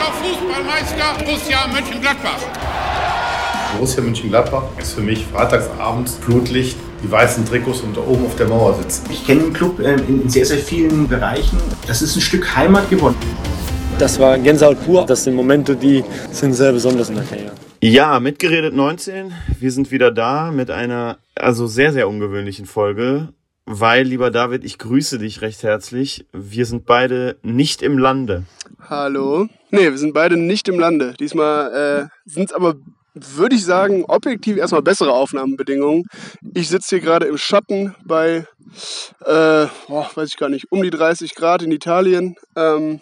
Deutscher Fußballmeister Borussia Mönchengladbach. Borussia Mönchengladbach ist für mich freitagsabends Flutlicht, die weißen Trikots und da oben auf der Mauer sitzen. Ich kenne den Club äh, in sehr, sehr vielen Bereichen. Das ist ein Stück Heimat geworden. Das war Gänsehaut pur. Das sind Momente, die sind sehr besonders in der Karriere. Ja, mitgeredet 19. Wir sind wieder da mit einer also sehr, sehr ungewöhnlichen Folge. Weil, lieber David, ich grüße dich recht herzlich. Wir sind beide nicht im Lande. Hallo. Nee, wir sind beide nicht im Lande. Diesmal äh, sind es aber, würde ich sagen, objektiv erstmal bessere Aufnahmebedingungen. Ich sitze hier gerade im Schatten bei, äh, oh, weiß ich gar nicht, um die 30 Grad in Italien. Ähm,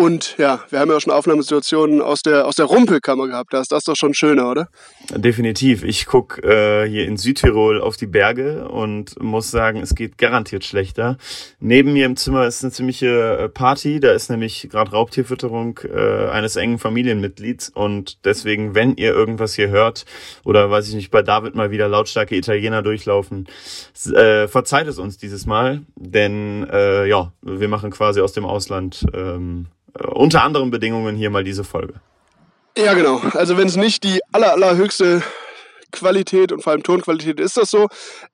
und ja, wir haben ja auch schon Aufnahmesituationen aus der, aus der Rumpelkammer gehabt. Da ist das doch schon schöner, oder? Definitiv. Ich guck äh, hier in Südtirol auf die Berge und muss sagen, es geht garantiert schlechter. Neben mir im Zimmer ist eine ziemliche äh, Party. Da ist nämlich gerade Raubtierfütterung äh, eines engen Familienmitglieds. Und deswegen, wenn ihr irgendwas hier hört oder weiß ich nicht, bei David mal wieder lautstarke Italiener durchlaufen, äh, verzeiht es uns dieses Mal. Denn äh, ja, wir machen quasi aus dem Ausland ähm, äh, unter anderen Bedingungen hier mal diese Folge. Ja, genau. Also wenn es nicht die aller, allerhöchste Qualität und vor allem Tonqualität ist das so.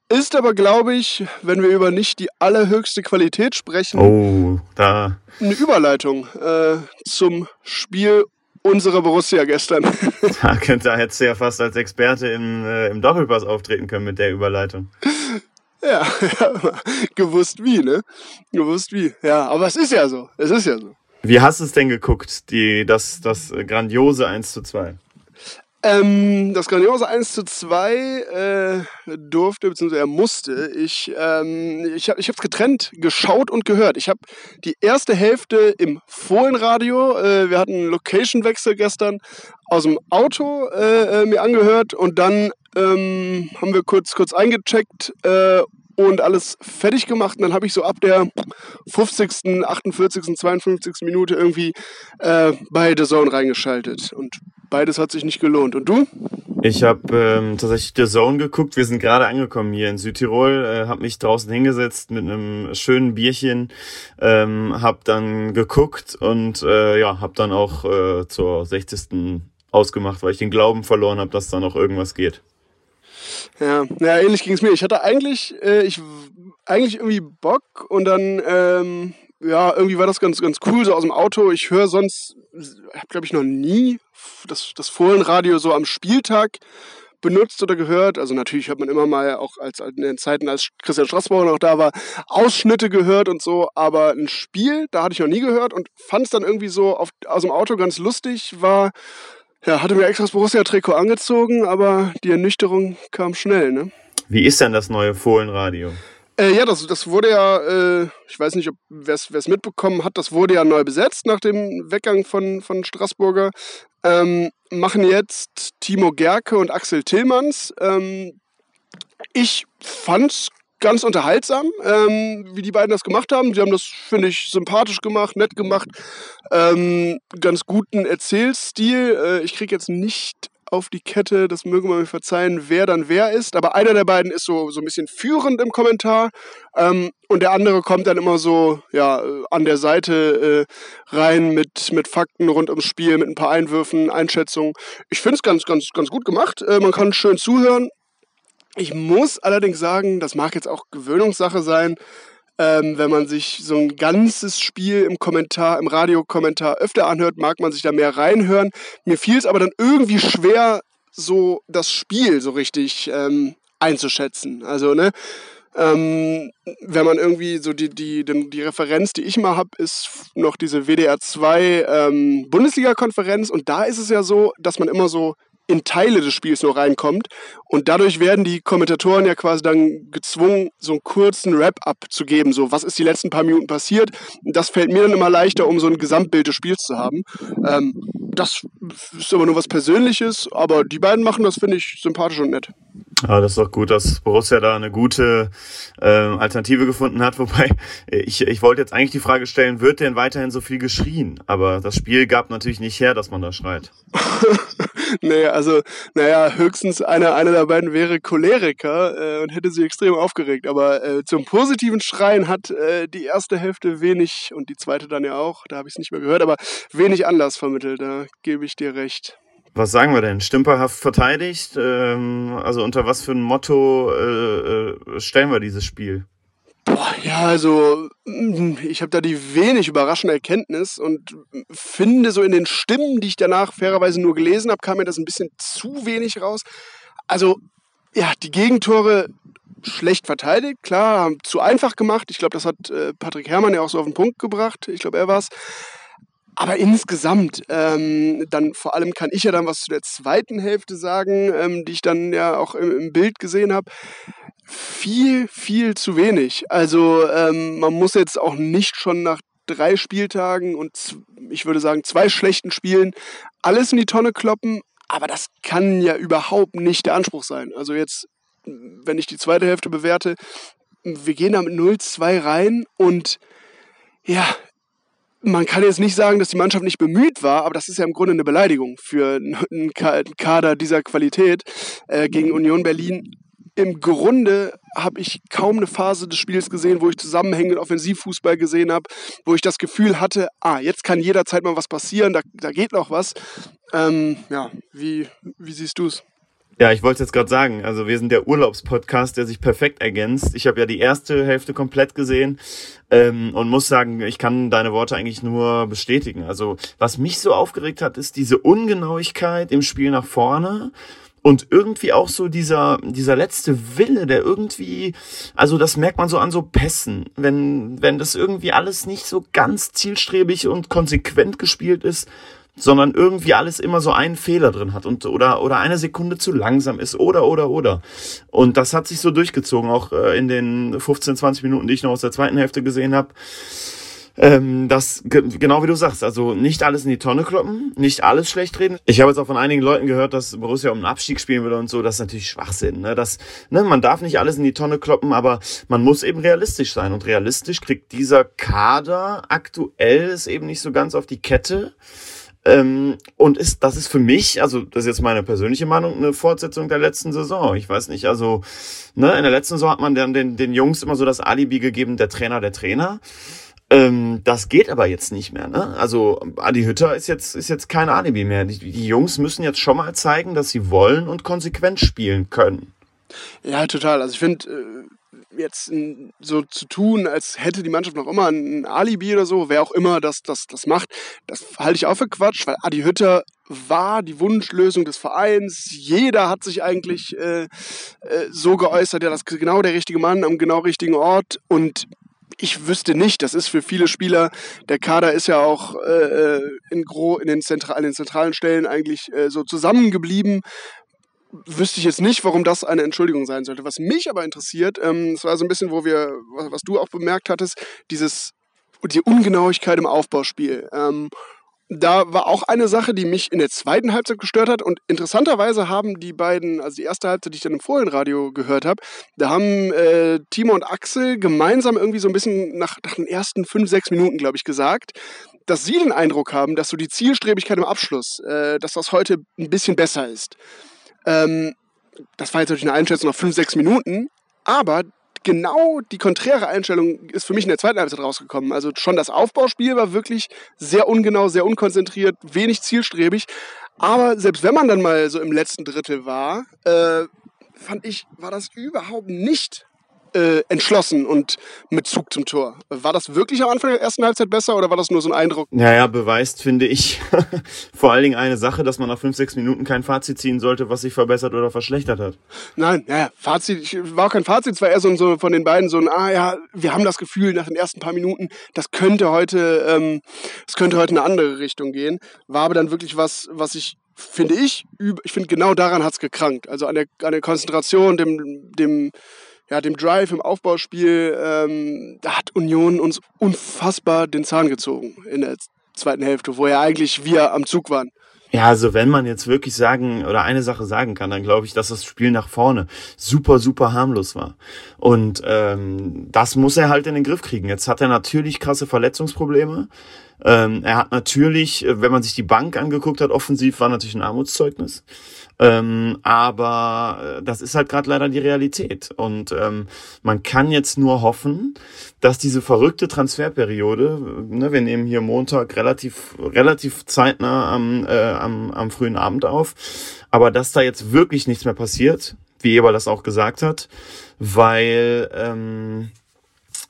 Ist aber, glaube ich, wenn wir über nicht die allerhöchste Qualität sprechen, oh, da. eine Überleitung äh, zum Spiel unserer Borussia gestern. Da, da hättest du ja fast als Experte im, äh, im Doppelpass auftreten können mit der Überleitung. Ja, gewusst wie, ne? Gewusst wie. Ja, aber es ist ja so. Es ist ja so. Wie hast du es denn geguckt, die, das, das grandiose 1 zu 2? Ähm, das grandiose 1 zu 2 äh, durfte, er musste. Ich, ähm, ich habe es getrennt geschaut und gehört. Ich habe die erste Hälfte im Fohlenradio, äh, wir hatten einen Location-Wechsel gestern, aus dem Auto äh, äh mir angehört und dann ähm, haben wir kurz, kurz eingecheckt äh, und alles fertig gemacht. Und dann habe ich so ab der 50., 48., 52. Minute irgendwie äh, bei The Zone reingeschaltet. Und beides hat sich nicht gelohnt. Und du? Ich habe ähm, tatsächlich The Zone geguckt. Wir sind gerade angekommen hier in Südtirol. Äh, habe mich draußen hingesetzt mit einem schönen Bierchen. Ähm, habe dann geguckt und äh, ja, habe dann auch äh, zur 60. ausgemacht, weil ich den Glauben verloren habe, dass da noch irgendwas geht. Ja, ja ähnlich ging es mir. Ich hatte eigentlich, äh, ich, eigentlich irgendwie Bock und dann, ähm, ja, irgendwie war das ganz, ganz cool, so aus dem Auto. Ich höre sonst, habe glaube ich noch nie das, das Fohlenradio so am Spieltag benutzt oder gehört. Also natürlich hat man immer mal auch als in den Zeiten, als Christian Straßbauer noch da war, Ausschnitte gehört und so, aber ein Spiel, da hatte ich noch nie gehört und fand es dann irgendwie so auf, aus dem Auto ganz lustig, war ja, hatte mir extra das Borussia-Trikot angezogen, aber die Ernüchterung kam schnell, ne? Wie ist denn das neue Fohlenradio? Äh, ja, das, das wurde ja, äh, ich weiß nicht, ob wer es mitbekommen hat, das wurde ja neu besetzt nach dem Weggang von, von Straßburger. Ähm, machen jetzt Timo Gerke und Axel Tillmanns. Ähm, ich fand's ganz unterhaltsam, ähm, wie die beiden das gemacht haben. Sie haben das, finde ich, sympathisch gemacht, nett gemacht, ähm, ganz guten Erzählstil. Äh, ich kriege jetzt nicht auf die Kette, das möge man mir verzeihen, wer dann wer ist. Aber einer der beiden ist so, so ein bisschen führend im Kommentar ähm, und der andere kommt dann immer so ja, an der Seite äh, rein mit, mit Fakten rund ums Spiel, mit ein paar Einwürfen, Einschätzungen. Ich finde es ganz, ganz, ganz gut gemacht. Äh, man kann schön zuhören. Ich muss allerdings sagen, das mag jetzt auch Gewöhnungssache sein, ähm, wenn man sich so ein ganzes Spiel im Kommentar, im Radiokommentar öfter anhört, mag man sich da mehr reinhören. Mir fiel es aber dann irgendwie schwer, so das Spiel so richtig ähm, einzuschätzen. Also, ne? Ähm, wenn man irgendwie so die, die, die, Referenz, die ich mal habe, ist noch diese WDR 2 ähm, Bundesliga-Konferenz und da ist es ja so, dass man immer so in Teile des Spiels nur reinkommt. Und dadurch werden die Kommentatoren ja quasi dann gezwungen, so einen kurzen Wrap-up zu geben. So, was ist die letzten paar Minuten passiert? Das fällt mir dann immer leichter, um so ein Gesamtbild des Spiels zu haben. Ähm, das ist aber nur was Persönliches, aber die beiden machen das, finde ich, sympathisch und nett. Ja, das ist doch gut, dass Borussia da eine gute äh, Alternative gefunden hat. Wobei, ich, ich wollte jetzt eigentlich die Frage stellen, wird denn weiterhin so viel geschrien? Aber das Spiel gab natürlich nicht her, dass man da schreit. nee, also, naja, höchstens einer, einer der beiden wäre Choleriker äh, und hätte sich extrem aufgeregt. Aber äh, zum positiven Schreien hat äh, die erste Hälfte wenig und die zweite dann ja auch, da habe ich es nicht mehr gehört, aber wenig Anlass vermittelt, da gebe ich dir recht. Was sagen wir denn? Stümperhaft verteidigt? Ähm, also unter was für ein Motto äh, äh, stellen wir dieses Spiel? Boah, ja, also mm, ich habe da die wenig überraschende Erkenntnis und finde so in den Stimmen, die ich danach fairerweise nur gelesen habe, kam mir das ein bisschen zu wenig raus. Also ja, die Gegentore schlecht verteidigt, klar, haben zu einfach gemacht. Ich glaube, das hat äh, Patrick Herrmann ja auch so auf den Punkt gebracht. Ich glaube, er war's. Aber insgesamt, ähm, dann vor allem kann ich ja dann was zu der zweiten Hälfte sagen, ähm, die ich dann ja auch im, im Bild gesehen habe. Viel, viel zu wenig. Also ähm, man muss jetzt auch nicht schon nach drei Spieltagen und ich würde sagen zwei schlechten Spielen alles in die Tonne kloppen, aber das kann ja überhaupt nicht der Anspruch sein. Also jetzt, wenn ich die zweite Hälfte bewerte, wir gehen da mit 0-2 rein und ja, man kann jetzt nicht sagen, dass die Mannschaft nicht bemüht war, aber das ist ja im Grunde eine Beleidigung für einen Kader dieser Qualität äh, gegen Union Berlin. Im Grunde habe ich kaum eine Phase des Spiels gesehen, wo ich zusammenhängend Offensivfußball gesehen habe, wo ich das Gefühl hatte, ah, jetzt kann jederzeit mal was passieren, da, da geht noch was. Ähm, ja, wie, wie siehst du es? Ja, ich wollte es jetzt gerade sagen. Also wir sind der Urlaubspodcast, der sich perfekt ergänzt. Ich habe ja die erste Hälfte komplett gesehen ähm, und muss sagen, ich kann deine Worte eigentlich nur bestätigen. Also was mich so aufgeregt hat, ist diese Ungenauigkeit im Spiel nach vorne und irgendwie auch so dieser dieser letzte Wille, der irgendwie, also das merkt man so an so Pässen, wenn wenn das irgendwie alles nicht so ganz zielstrebig und konsequent gespielt ist, sondern irgendwie alles immer so einen Fehler drin hat und oder oder eine Sekunde zu langsam ist oder oder oder und das hat sich so durchgezogen auch äh, in den 15 20 Minuten, die ich noch aus der zweiten Hälfte gesehen habe. Ähm, das genau wie du sagst, also nicht alles in die Tonne kloppen, nicht alles schlecht reden. Ich habe jetzt auch von einigen Leuten gehört, dass Borussia um einen Abstieg spielen will und so. Das ist natürlich Schwachsinn. Ne? Das, ne, man darf nicht alles in die Tonne kloppen, aber man muss eben realistisch sein und realistisch kriegt dieser Kader aktuell es eben nicht so ganz auf die Kette. Ähm, und ist, das ist für mich, also das ist jetzt meine persönliche Meinung, eine Fortsetzung der letzten Saison. Ich weiß nicht, also ne, in der letzten Saison hat man dann den, den Jungs immer so das Alibi gegeben, der Trainer, der Trainer. Ähm, das geht aber jetzt nicht mehr. Ne? Also Adi Hütter ist jetzt, ist jetzt kein Alibi mehr. Die, die Jungs müssen jetzt schon mal zeigen, dass sie wollen und konsequent spielen können. Ja, total. Also ich finde, äh, jetzt so zu tun, als hätte die Mannschaft noch immer ein Alibi oder so, wer auch immer das, das, das macht, das halte ich auch für Quatsch, weil Adi Hütter war die Wunschlösung des Vereins. Jeder hat sich eigentlich äh, äh, so geäußert, ja, das ist genau der richtige Mann am genau richtigen Ort und ich wüsste nicht, das ist für viele Spieler, der Kader ist ja auch äh, äh in, gro in, den, in den zentralen Stellen eigentlich äh, so zusammengeblieben wüsste ich jetzt nicht, warum das eine Entschuldigung sein sollte. Was mich aber interessiert, ähm, das war so ein bisschen, wo wir, was, was du auch bemerkt hattest, dieses, die Ungenauigkeit im Aufbauspiel. Ähm, da war auch eine Sache, die mich in der zweiten Halbzeit gestört hat. Und interessanterweise haben die beiden, also die erste Halbzeit, die ich dann im Fohlenradio gehört habe, da haben äh, Timo und Axel gemeinsam irgendwie so ein bisschen nach, nach den ersten fünf, sechs Minuten, glaube ich, gesagt, dass sie den Eindruck haben, dass so die Zielstrebigkeit im Abschluss, äh, dass das heute ein bisschen besser ist. Ähm, das war jetzt natürlich eine Einschätzung nach fünf, sechs Minuten, aber genau die konträre Einstellung ist für mich in der zweiten Halbzeit rausgekommen. Also schon das Aufbauspiel war wirklich sehr ungenau, sehr unkonzentriert, wenig zielstrebig. Aber selbst wenn man dann mal so im letzten Drittel war, äh, fand ich, war das überhaupt nicht äh, entschlossen und mit Zug zum Tor. War das wirklich am Anfang der ersten Halbzeit besser oder war das nur so ein Eindruck? Naja, beweist, finde ich, vor allen Dingen eine Sache, dass man nach fünf, sechs Minuten kein Fazit ziehen sollte, was sich verbessert oder verschlechtert hat. Nein, naja, Fazit, war auch kein Fazit, es war eher so, so von den beiden so ein, ah ja, wir haben das Gefühl nach den ersten paar Minuten, das könnte heute, ähm, das könnte heute in eine andere Richtung gehen. War aber dann wirklich was, was ich finde ich, ich finde genau daran hat es gekrankt. Also an der, an der Konzentration, dem, dem ja, dem Drive im Aufbauspiel, ähm, da hat Union uns unfassbar den Zahn gezogen in der zweiten Hälfte, wo ja eigentlich wir am Zug waren. Ja, also wenn man jetzt wirklich sagen oder eine Sache sagen kann, dann glaube ich, dass das Spiel nach vorne super, super harmlos war. Und ähm, das muss er halt in den Griff kriegen. Jetzt hat er natürlich krasse Verletzungsprobleme. Ähm, er hat natürlich, äh, wenn man sich die Bank angeguckt hat, offensiv war natürlich ein Armutszeugnis. Ähm, aber äh, das ist halt gerade leider die Realität. Und ähm, man kann jetzt nur hoffen, dass diese verrückte Transferperiode, ne, wir nehmen hier Montag relativ, relativ zeitnah am, äh, am, am frühen Abend auf, aber dass da jetzt wirklich nichts mehr passiert, wie Eber das auch gesagt hat, weil ähm,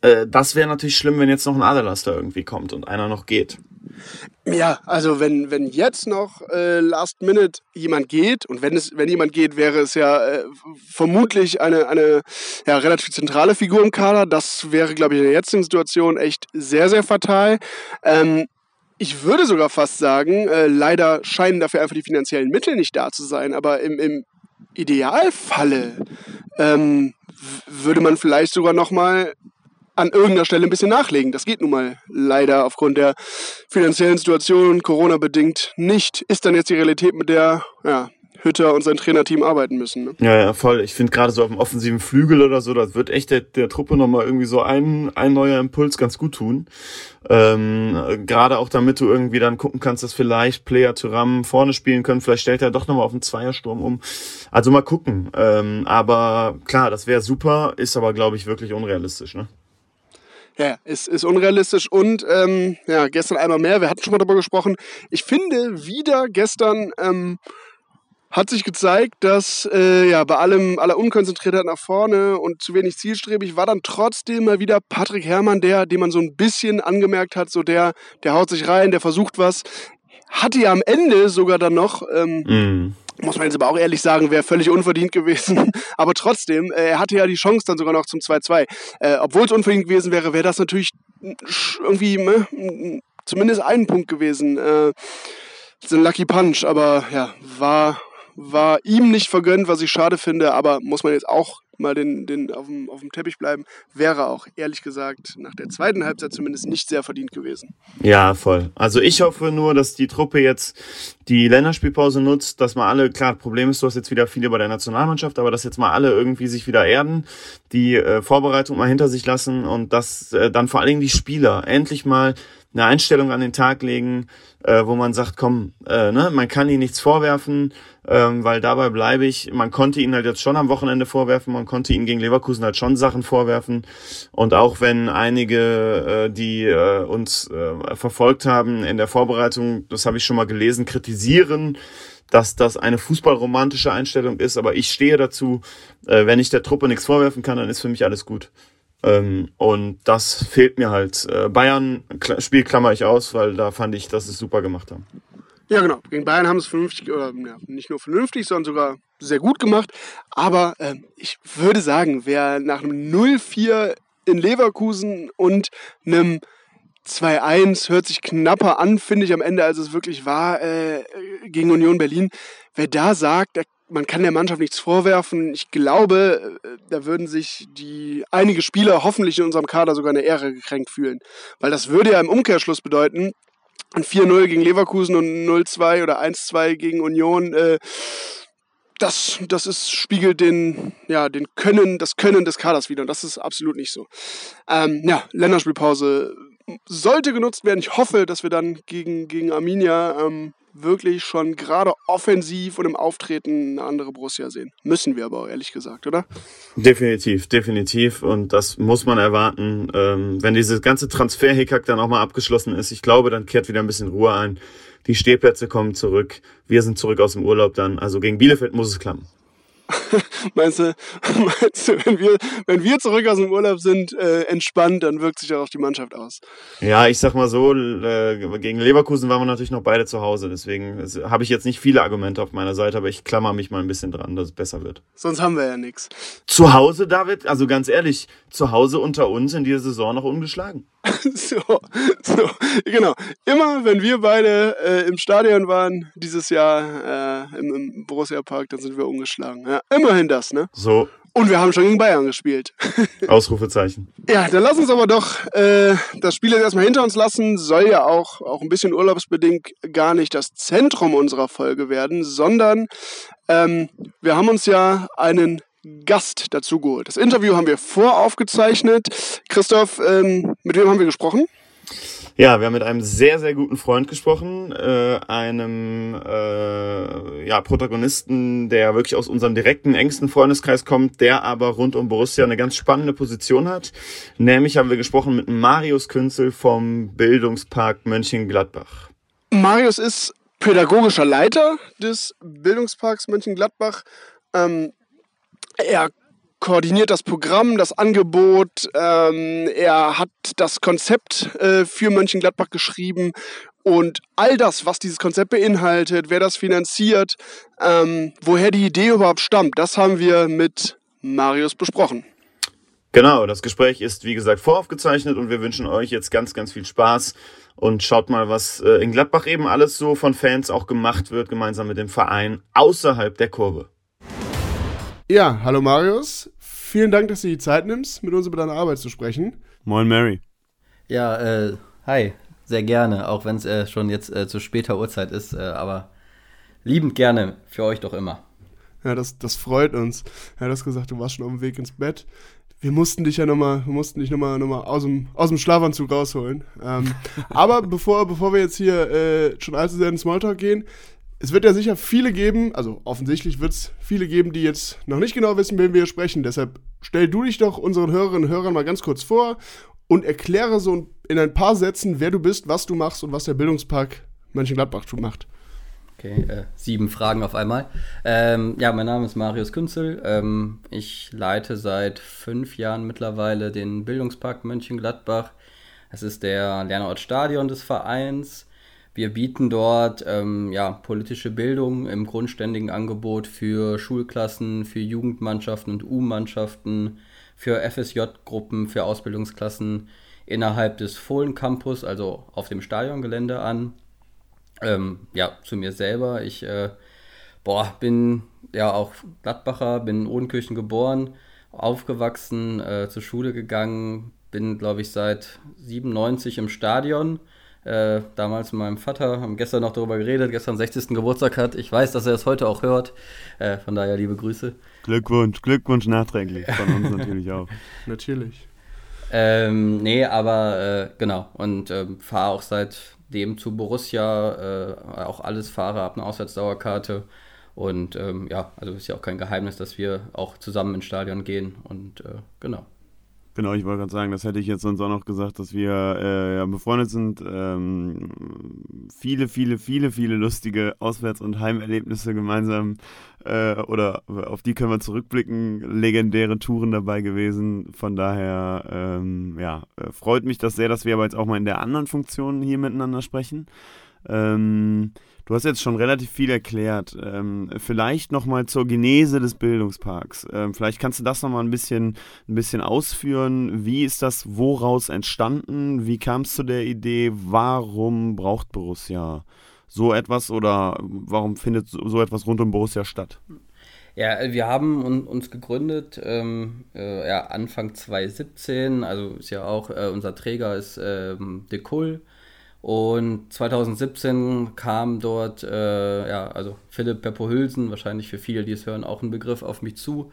äh, das wäre natürlich schlimm, wenn jetzt noch ein Aderlaster irgendwie kommt und einer noch geht. Ja, also wenn, wenn jetzt noch äh, Last Minute jemand geht und wenn es wenn jemand geht, wäre es ja äh, vermutlich eine eine ja, relativ zentrale Figur im Kader. Das wäre, glaube ich, in der jetzigen Situation echt sehr sehr fatal. Ähm, ich würde sogar fast sagen, äh, leider scheinen dafür einfach die finanziellen Mittel nicht da zu sein. Aber im, im Idealfalle ähm, würde man vielleicht sogar noch mal an irgendeiner Stelle ein bisschen nachlegen. Das geht nun mal leider aufgrund der finanziellen Situation, Corona bedingt nicht. Ist dann jetzt die Realität, mit der ja, Hütter und sein Trainerteam arbeiten müssen. Ne? Ja, ja, voll. Ich finde gerade so auf dem offensiven Flügel oder so, das wird echt der, der Truppe nochmal irgendwie so ein, ein neuer Impuls ganz gut tun. Ähm, gerade auch damit du irgendwie dann gucken kannst, dass vielleicht Player Tyram vorne spielen können. Vielleicht stellt er doch nochmal auf einen Zweiersturm um. Also mal gucken. Ähm, aber klar, das wäre super, ist aber, glaube ich, wirklich unrealistisch. Ne? Ja, ist, ist unrealistisch und ähm, ja, gestern einmal mehr, wir hatten schon mal darüber gesprochen. Ich finde, wieder gestern ähm, hat sich gezeigt, dass äh, ja, bei allem aller Unkonzentriertheit nach vorne und zu wenig zielstrebig war dann trotzdem mal wieder Patrick Herrmann, der, den man so ein bisschen angemerkt hat, so der, der haut sich rein, der versucht was. Hatte ja am Ende sogar dann noch ähm, mm muss man jetzt aber auch ehrlich sagen, wäre völlig unverdient gewesen. aber trotzdem, äh, er hatte ja die Chance dann sogar noch zum 2-2. Äh, Obwohl es unverdient gewesen wäre, wäre das natürlich irgendwie ne, zumindest ein Punkt gewesen. Äh, so ein Lucky Punch, aber ja, war, war ihm nicht vergönnt, was ich schade finde, aber muss man jetzt auch mal den, den auf, dem, auf dem Teppich bleiben, wäre auch ehrlich gesagt nach der zweiten Halbzeit zumindest nicht sehr verdient gewesen. Ja, voll. Also ich hoffe nur, dass die Truppe jetzt die Länderspielpause nutzt, dass mal alle, klar, Problem ist, du hast jetzt wieder viele bei der Nationalmannschaft, aber dass jetzt mal alle irgendwie sich wieder erden, die äh, Vorbereitung mal hinter sich lassen und dass äh, dann vor allen Dingen die Spieler endlich mal eine Einstellung an den Tag legen, äh, wo man sagt, komm, äh, ne, man kann ihnen nichts vorwerfen, ähm, weil dabei bleibe ich. Man konnte ihnen halt jetzt schon am Wochenende vorwerfen, man konnte ihnen gegen Leverkusen halt schon Sachen vorwerfen. Und auch wenn einige, äh, die äh, uns äh, verfolgt haben in der Vorbereitung, das habe ich schon mal gelesen, kritisieren, dass das eine fußballromantische Einstellung ist, aber ich stehe dazu, äh, wenn ich der Truppe nichts vorwerfen kann, dann ist für mich alles gut. Ähm, und das fehlt mir halt. Äh, Bayern Spiel klammer ich aus, weil da fand ich, dass sie es super gemacht haben. Ja, genau. Gegen Bayern haben es vernünftig, oder ja, nicht nur vernünftig, sondern sogar sehr gut gemacht. Aber äh, ich würde sagen, wer nach einem 0-4 in Leverkusen und einem 2-1 hört sich knapper an, finde ich am Ende, als es wirklich war äh, gegen Union Berlin. Wer da sagt, man kann der Mannschaft nichts vorwerfen. Ich glaube, äh, da würden sich die einige Spieler hoffentlich in unserem Kader sogar eine Ehre gekränkt fühlen. Weil das würde ja im Umkehrschluss bedeuten, ein 4-0 gegen Leverkusen und 0-2 oder 1-2 gegen Union, äh, das, das ist, spiegelt den, ja, den Können, das Können des Kaders wieder. Und das ist absolut nicht so. Ähm, ja, Länderspielpause sollte genutzt werden. Ich hoffe, dass wir dann gegen, gegen Arminia ähm, wirklich schon gerade offensiv und im Auftreten eine andere Borussia sehen. Müssen wir aber auch ehrlich gesagt, oder? Definitiv, definitiv. Und das muss man erwarten. Ähm, wenn dieses ganze Transfer-Hickhack dann auch mal abgeschlossen ist, ich glaube, dann kehrt wieder ein bisschen Ruhe ein. Die Stehplätze kommen zurück. Wir sind zurück aus dem Urlaub dann. Also gegen Bielefeld muss es klappen. meinst, du, meinst du, wenn wir, wenn wir zurück aus dem Urlaub sind, äh, entspannt, dann wirkt sich auch auf die Mannschaft aus? Ja, ich sag mal so, äh, gegen Leverkusen waren wir natürlich noch beide zu Hause, deswegen habe ich jetzt nicht viele Argumente auf meiner Seite, aber ich klammer mich mal ein bisschen dran, dass es besser wird. Sonst haben wir ja nichts. Zu Hause, David, also ganz ehrlich, zu Hause unter uns in dieser Saison noch ungeschlagen. so, so, genau. Immer wenn wir beide äh, im Stadion waren, dieses Jahr äh, im, im Borussia Park, dann sind wir ungeschlagen. Ja, immerhin das, ne? So. Und wir haben schon gegen Bayern gespielt. Ausrufezeichen. Ja, dann lass uns aber doch äh, das Spiel jetzt erstmal hinter uns lassen. Soll ja auch, auch ein bisschen urlaubsbedingt gar nicht das Zentrum unserer Folge werden, sondern ähm, wir haben uns ja einen Gast dazu geholt. Das Interview haben wir voraufgezeichnet. Christoph, ähm, mit wem haben wir gesprochen? Ja, wir haben mit einem sehr, sehr guten Freund gesprochen, äh, einem äh, ja, Protagonisten, der wirklich aus unserem direkten, engsten Freundeskreis kommt, der aber rund um Borussia eine ganz spannende Position hat. Nämlich haben wir gesprochen mit Marius Künzel vom Bildungspark Mönchengladbach. Marius ist pädagogischer Leiter des Bildungsparks Mönchengladbach. Ähm, er koordiniert das Programm, das Angebot. Ähm, er hat das Konzept äh, für Mönchengladbach geschrieben. Und all das, was dieses Konzept beinhaltet, wer das finanziert, ähm, woher die Idee überhaupt stammt, das haben wir mit Marius besprochen. Genau, das Gespräch ist wie gesagt voraufgezeichnet und wir wünschen euch jetzt ganz, ganz viel Spaß und schaut mal, was äh, in Gladbach eben alles so von Fans auch gemacht wird, gemeinsam mit dem Verein außerhalb der Kurve. Ja, hallo Marius. Vielen Dank, dass du die Zeit nimmst, mit uns über deine Arbeit zu sprechen. Moin Mary. Ja, äh, hi, sehr gerne, auch wenn es äh, schon jetzt äh, zu später Uhrzeit ist, äh, aber liebend gerne für euch doch immer. Ja, das, das freut uns. Er hat gesagt, du warst schon auf dem Weg ins Bett. Wir mussten dich ja nochmal, wir mussten dich nochmal noch mal aus, dem, aus dem Schlafanzug rausholen. Ähm, aber bevor, bevor wir jetzt hier äh, schon allzu sehr in den Smalltalk gehen, es wird ja sicher viele geben, also offensichtlich wird es viele geben, die jetzt noch nicht genau wissen, wen wir sprechen. Deshalb stell du dich doch unseren Hörerinnen und Hörern mal ganz kurz vor und erkläre so in ein paar Sätzen, wer du bist, was du machst und was der Bildungspark Mönchengladbach macht. Okay, äh, sieben Fragen auf einmal. Ähm, ja, mein Name ist Marius Künzel. Ähm, ich leite seit fünf Jahren mittlerweile den Bildungspark Mönchengladbach. Es ist der Lernortstadion des Vereins. Wir bieten dort ähm, ja, politische Bildung im grundständigen Angebot für Schulklassen, für Jugendmannschaften und U-Mannschaften, für FSJ-Gruppen, für Ausbildungsklassen innerhalb des Fohlen Campus, also auf dem Stadiongelände an. Ähm, ja, zu mir selber. Ich äh, boah, bin ja auch Gladbacher, bin in Odenkirchen geboren, aufgewachsen, äh, zur Schule gegangen, bin, glaube ich, seit 97 im Stadion äh, damals mit meinem Vater, haben gestern noch darüber geredet, gestern 60. Geburtstag hat. Ich weiß, dass er es heute auch hört. Äh, von daher liebe Grüße. Glückwunsch, Glückwunsch nachträglich. Von uns natürlich auch. Natürlich. Ähm, nee, aber äh, genau. Und ähm, fahre auch seitdem zu Borussia, äh, auch alles fahre, ab einer Auswärtsdauerkarte. Und ähm, ja, also ist ja auch kein Geheimnis, dass wir auch zusammen ins Stadion gehen. Und äh, genau. Genau, ich wollte gerade sagen, das hätte ich jetzt sonst auch noch gesagt, dass wir äh, ja, befreundet sind. Ähm, viele, viele, viele, viele lustige Auswärts- und Heimerlebnisse gemeinsam äh, oder auf die können wir zurückblicken. Legendäre Touren dabei gewesen. Von daher, ähm, ja, äh, freut mich das sehr, dass wir aber jetzt auch mal in der anderen Funktion hier miteinander sprechen. Ähm, Du hast jetzt schon relativ viel erklärt. Ähm, vielleicht nochmal zur Genese des Bildungsparks. Ähm, vielleicht kannst du das nochmal ein bisschen, ein bisschen ausführen. Wie ist das woraus entstanden? Wie kam es zu der Idee? Warum braucht Borussia so etwas oder warum findet so etwas rund um Borussia statt? Ja, wir haben uns gegründet ähm, äh, ja, Anfang 2017. Also ist ja auch äh, unser Träger ist ähm, Decul. Und 2017 kam dort, äh, ja, also Philipp Beppo Hülsen, wahrscheinlich für viele, die es hören, auch ein Begriff auf mich zu.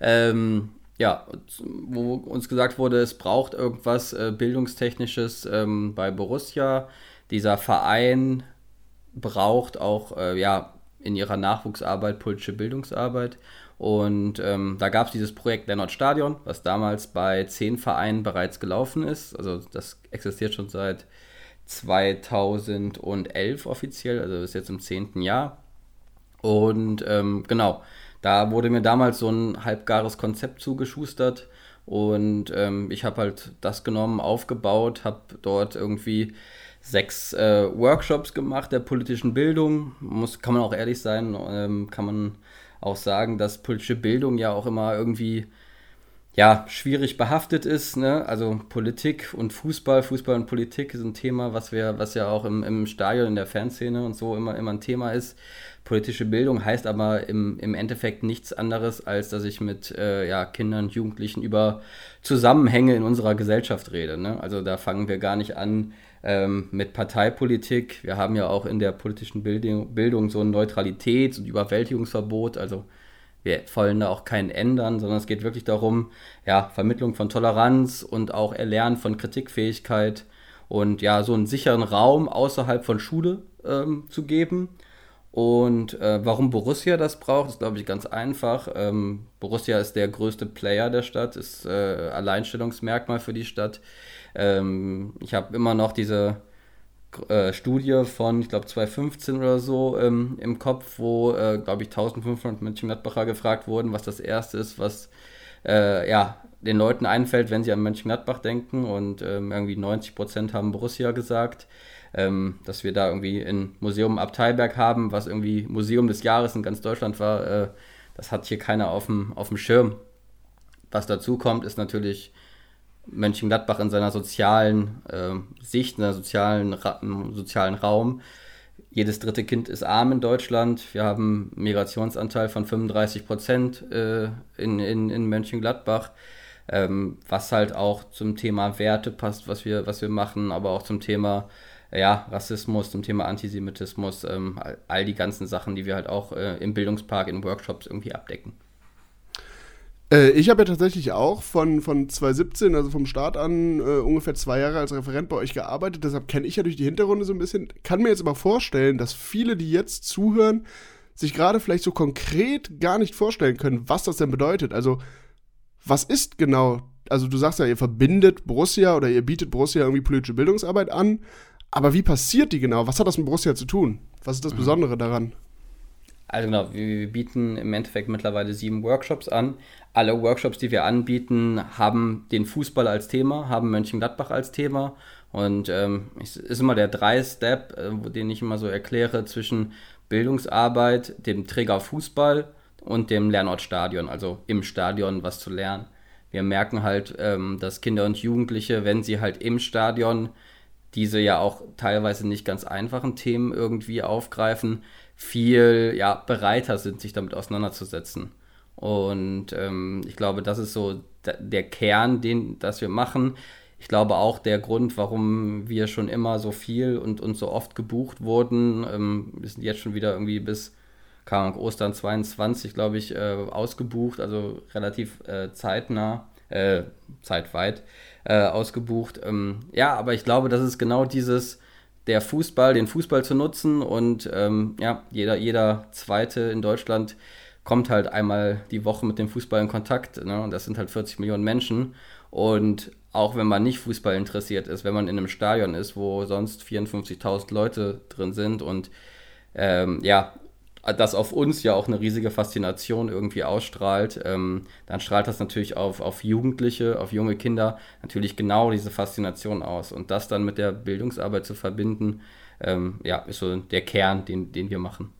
Ähm, ja, wo uns gesagt wurde, es braucht irgendwas äh, Bildungstechnisches ähm, bei Borussia. Dieser Verein braucht auch, äh, ja, in ihrer Nachwuchsarbeit politische Bildungsarbeit. Und ähm, da gab es dieses Projekt Lennart Stadion, was damals bei zehn Vereinen bereits gelaufen ist. Also das existiert schon seit 2011 offiziell, also ist jetzt im zehnten Jahr. Und ähm, genau, da wurde mir damals so ein halbgares Konzept zugeschustert und ähm, ich habe halt das genommen, aufgebaut, habe dort irgendwie sechs äh, Workshops gemacht der politischen Bildung. Muss, kann man auch ehrlich sein, ähm, kann man auch sagen, dass politische Bildung ja auch immer irgendwie ja, schwierig behaftet ist. Ne? Also Politik und Fußball, Fußball und Politik ist ein Thema, was wir, was ja auch im, im Stadion, in der Fanszene und so immer, immer ein Thema ist. Politische Bildung heißt aber im, im Endeffekt nichts anderes, als dass ich mit äh, ja, Kindern und Jugendlichen über Zusammenhänge in unserer Gesellschaft rede. Ne? Also da fangen wir gar nicht an ähm, mit Parteipolitik. Wir haben ja auch in der politischen Bildung, Bildung so ein Neutralitäts- und Überwältigungsverbot. Also wir wollen da auch keinen ändern, sondern es geht wirklich darum, ja, Vermittlung von Toleranz und auch Erlernen von Kritikfähigkeit. und ja, so einen sicheren Raum außerhalb von Schule ähm, zu geben. Und äh, warum Borussia das braucht, ist, glaube ich, ganz einfach. Ähm, Borussia ist der größte Player der Stadt, ist äh, Alleinstellungsmerkmal für die Stadt. Ähm, ich habe immer noch diese äh, Studie von, ich glaube, 2015 oder so ähm, im Kopf, wo, äh, glaube ich, 1500 Mönchengladbacher gefragt wurden, was das Erste ist, was äh, ja, den Leuten einfällt, wenn sie an Mönchengladbach denken. Und ähm, irgendwie 90 Prozent haben Borussia gesagt ähm, dass wir da irgendwie ein Museum Abteilberg haben, was irgendwie Museum des Jahres in ganz Deutschland war. Äh, das hat hier keiner auf dem, auf dem Schirm. Was dazu kommt, ist natürlich Mönchengladbach in seiner sozialen äh, Sicht, in seiner sozialen, Ra sozialen Raum. Jedes dritte Kind ist arm in Deutschland. Wir haben einen Migrationsanteil von 35 Prozent äh, in, in, in Mönchengladbach, ähm, was halt auch zum Thema Werte passt, was wir, was wir machen, aber auch zum Thema ja, Rassismus, zum Thema Antisemitismus, ähm, all die ganzen Sachen, die wir halt auch äh, im Bildungspark, in Workshops irgendwie abdecken. Äh, ich habe ja tatsächlich auch von, von 2017, also vom Start an, äh, ungefähr zwei Jahre als Referent bei euch gearbeitet. Deshalb kenne ich ja durch die Hintergründe so ein bisschen. Kann mir jetzt aber vorstellen, dass viele, die jetzt zuhören, sich gerade vielleicht so konkret gar nicht vorstellen können, was das denn bedeutet. Also, was ist genau also du sagst ja, ihr verbindet Borussia oder ihr bietet Borussia irgendwie politische Bildungsarbeit an. Aber wie passiert die genau? Was hat das mit Borussia zu tun? Was ist das mhm. Besondere daran? Also genau, wir bieten im Endeffekt mittlerweile sieben Workshops an. Alle Workshops, die wir anbieten, haben den Fußball als Thema, haben Mönchengladbach als Thema. Und ähm, es ist immer der Drei-Step, äh, den ich immer so erkläre, zwischen Bildungsarbeit, dem Träger Fußball und dem Lernort Stadion, also im Stadion was zu lernen. Wir merken halt, ähm, dass Kinder und Jugendliche, wenn sie halt im Stadion diese ja auch teilweise nicht ganz einfachen Themen irgendwie aufgreifen, viel ja, bereiter sind, sich damit auseinanderzusetzen. Und ähm, ich glaube, das ist so der Kern, den das wir machen. Ich glaube auch der Grund, warum wir schon immer so viel und, und so oft gebucht wurden. Ähm, wir sind jetzt schon wieder irgendwie bis Ahnung, Ostern 22, glaube ich, äh, ausgebucht, also relativ äh, zeitnah, äh, zeitweit äh, ausgebucht. Ähm, ja, aber ich glaube, das ist genau dieses, der Fußball, den Fußball zu nutzen und ähm, ja, jeder, jeder Zweite in Deutschland kommt halt einmal die Woche mit dem Fußball in Kontakt. Ne? Und das sind halt 40 Millionen Menschen. Und auch wenn man nicht Fußball interessiert ist, wenn man in einem Stadion ist, wo sonst 54.000 Leute drin sind und ähm, ja, das auf uns ja auch eine riesige Faszination irgendwie ausstrahlt, ähm, dann strahlt das natürlich auf, auf Jugendliche, auf junge Kinder natürlich genau diese Faszination aus. Und das dann mit der Bildungsarbeit zu verbinden, ähm, ja, ist so der Kern, den, den wir machen.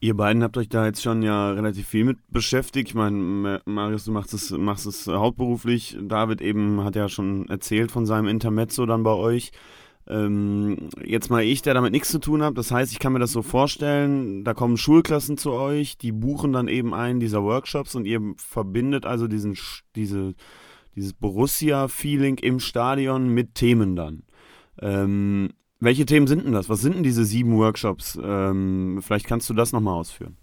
Ihr beiden habt euch da jetzt schon ja relativ viel mit beschäftigt. Ich meine, Marius, du machst es, machst es hauptberuflich. David eben hat ja schon erzählt von seinem Intermezzo dann bei euch. Ähm, jetzt mal ich, der damit nichts zu tun habe. Das heißt, ich kann mir das so vorstellen, da kommen Schulklassen zu euch, die buchen dann eben einen dieser Workshops und ihr verbindet also diesen, diese, dieses Borussia-Feeling im Stadion mit Themen dann. Ähm, welche Themen sind denn das? Was sind denn diese sieben Workshops? Ähm, vielleicht kannst du das nochmal ausführen.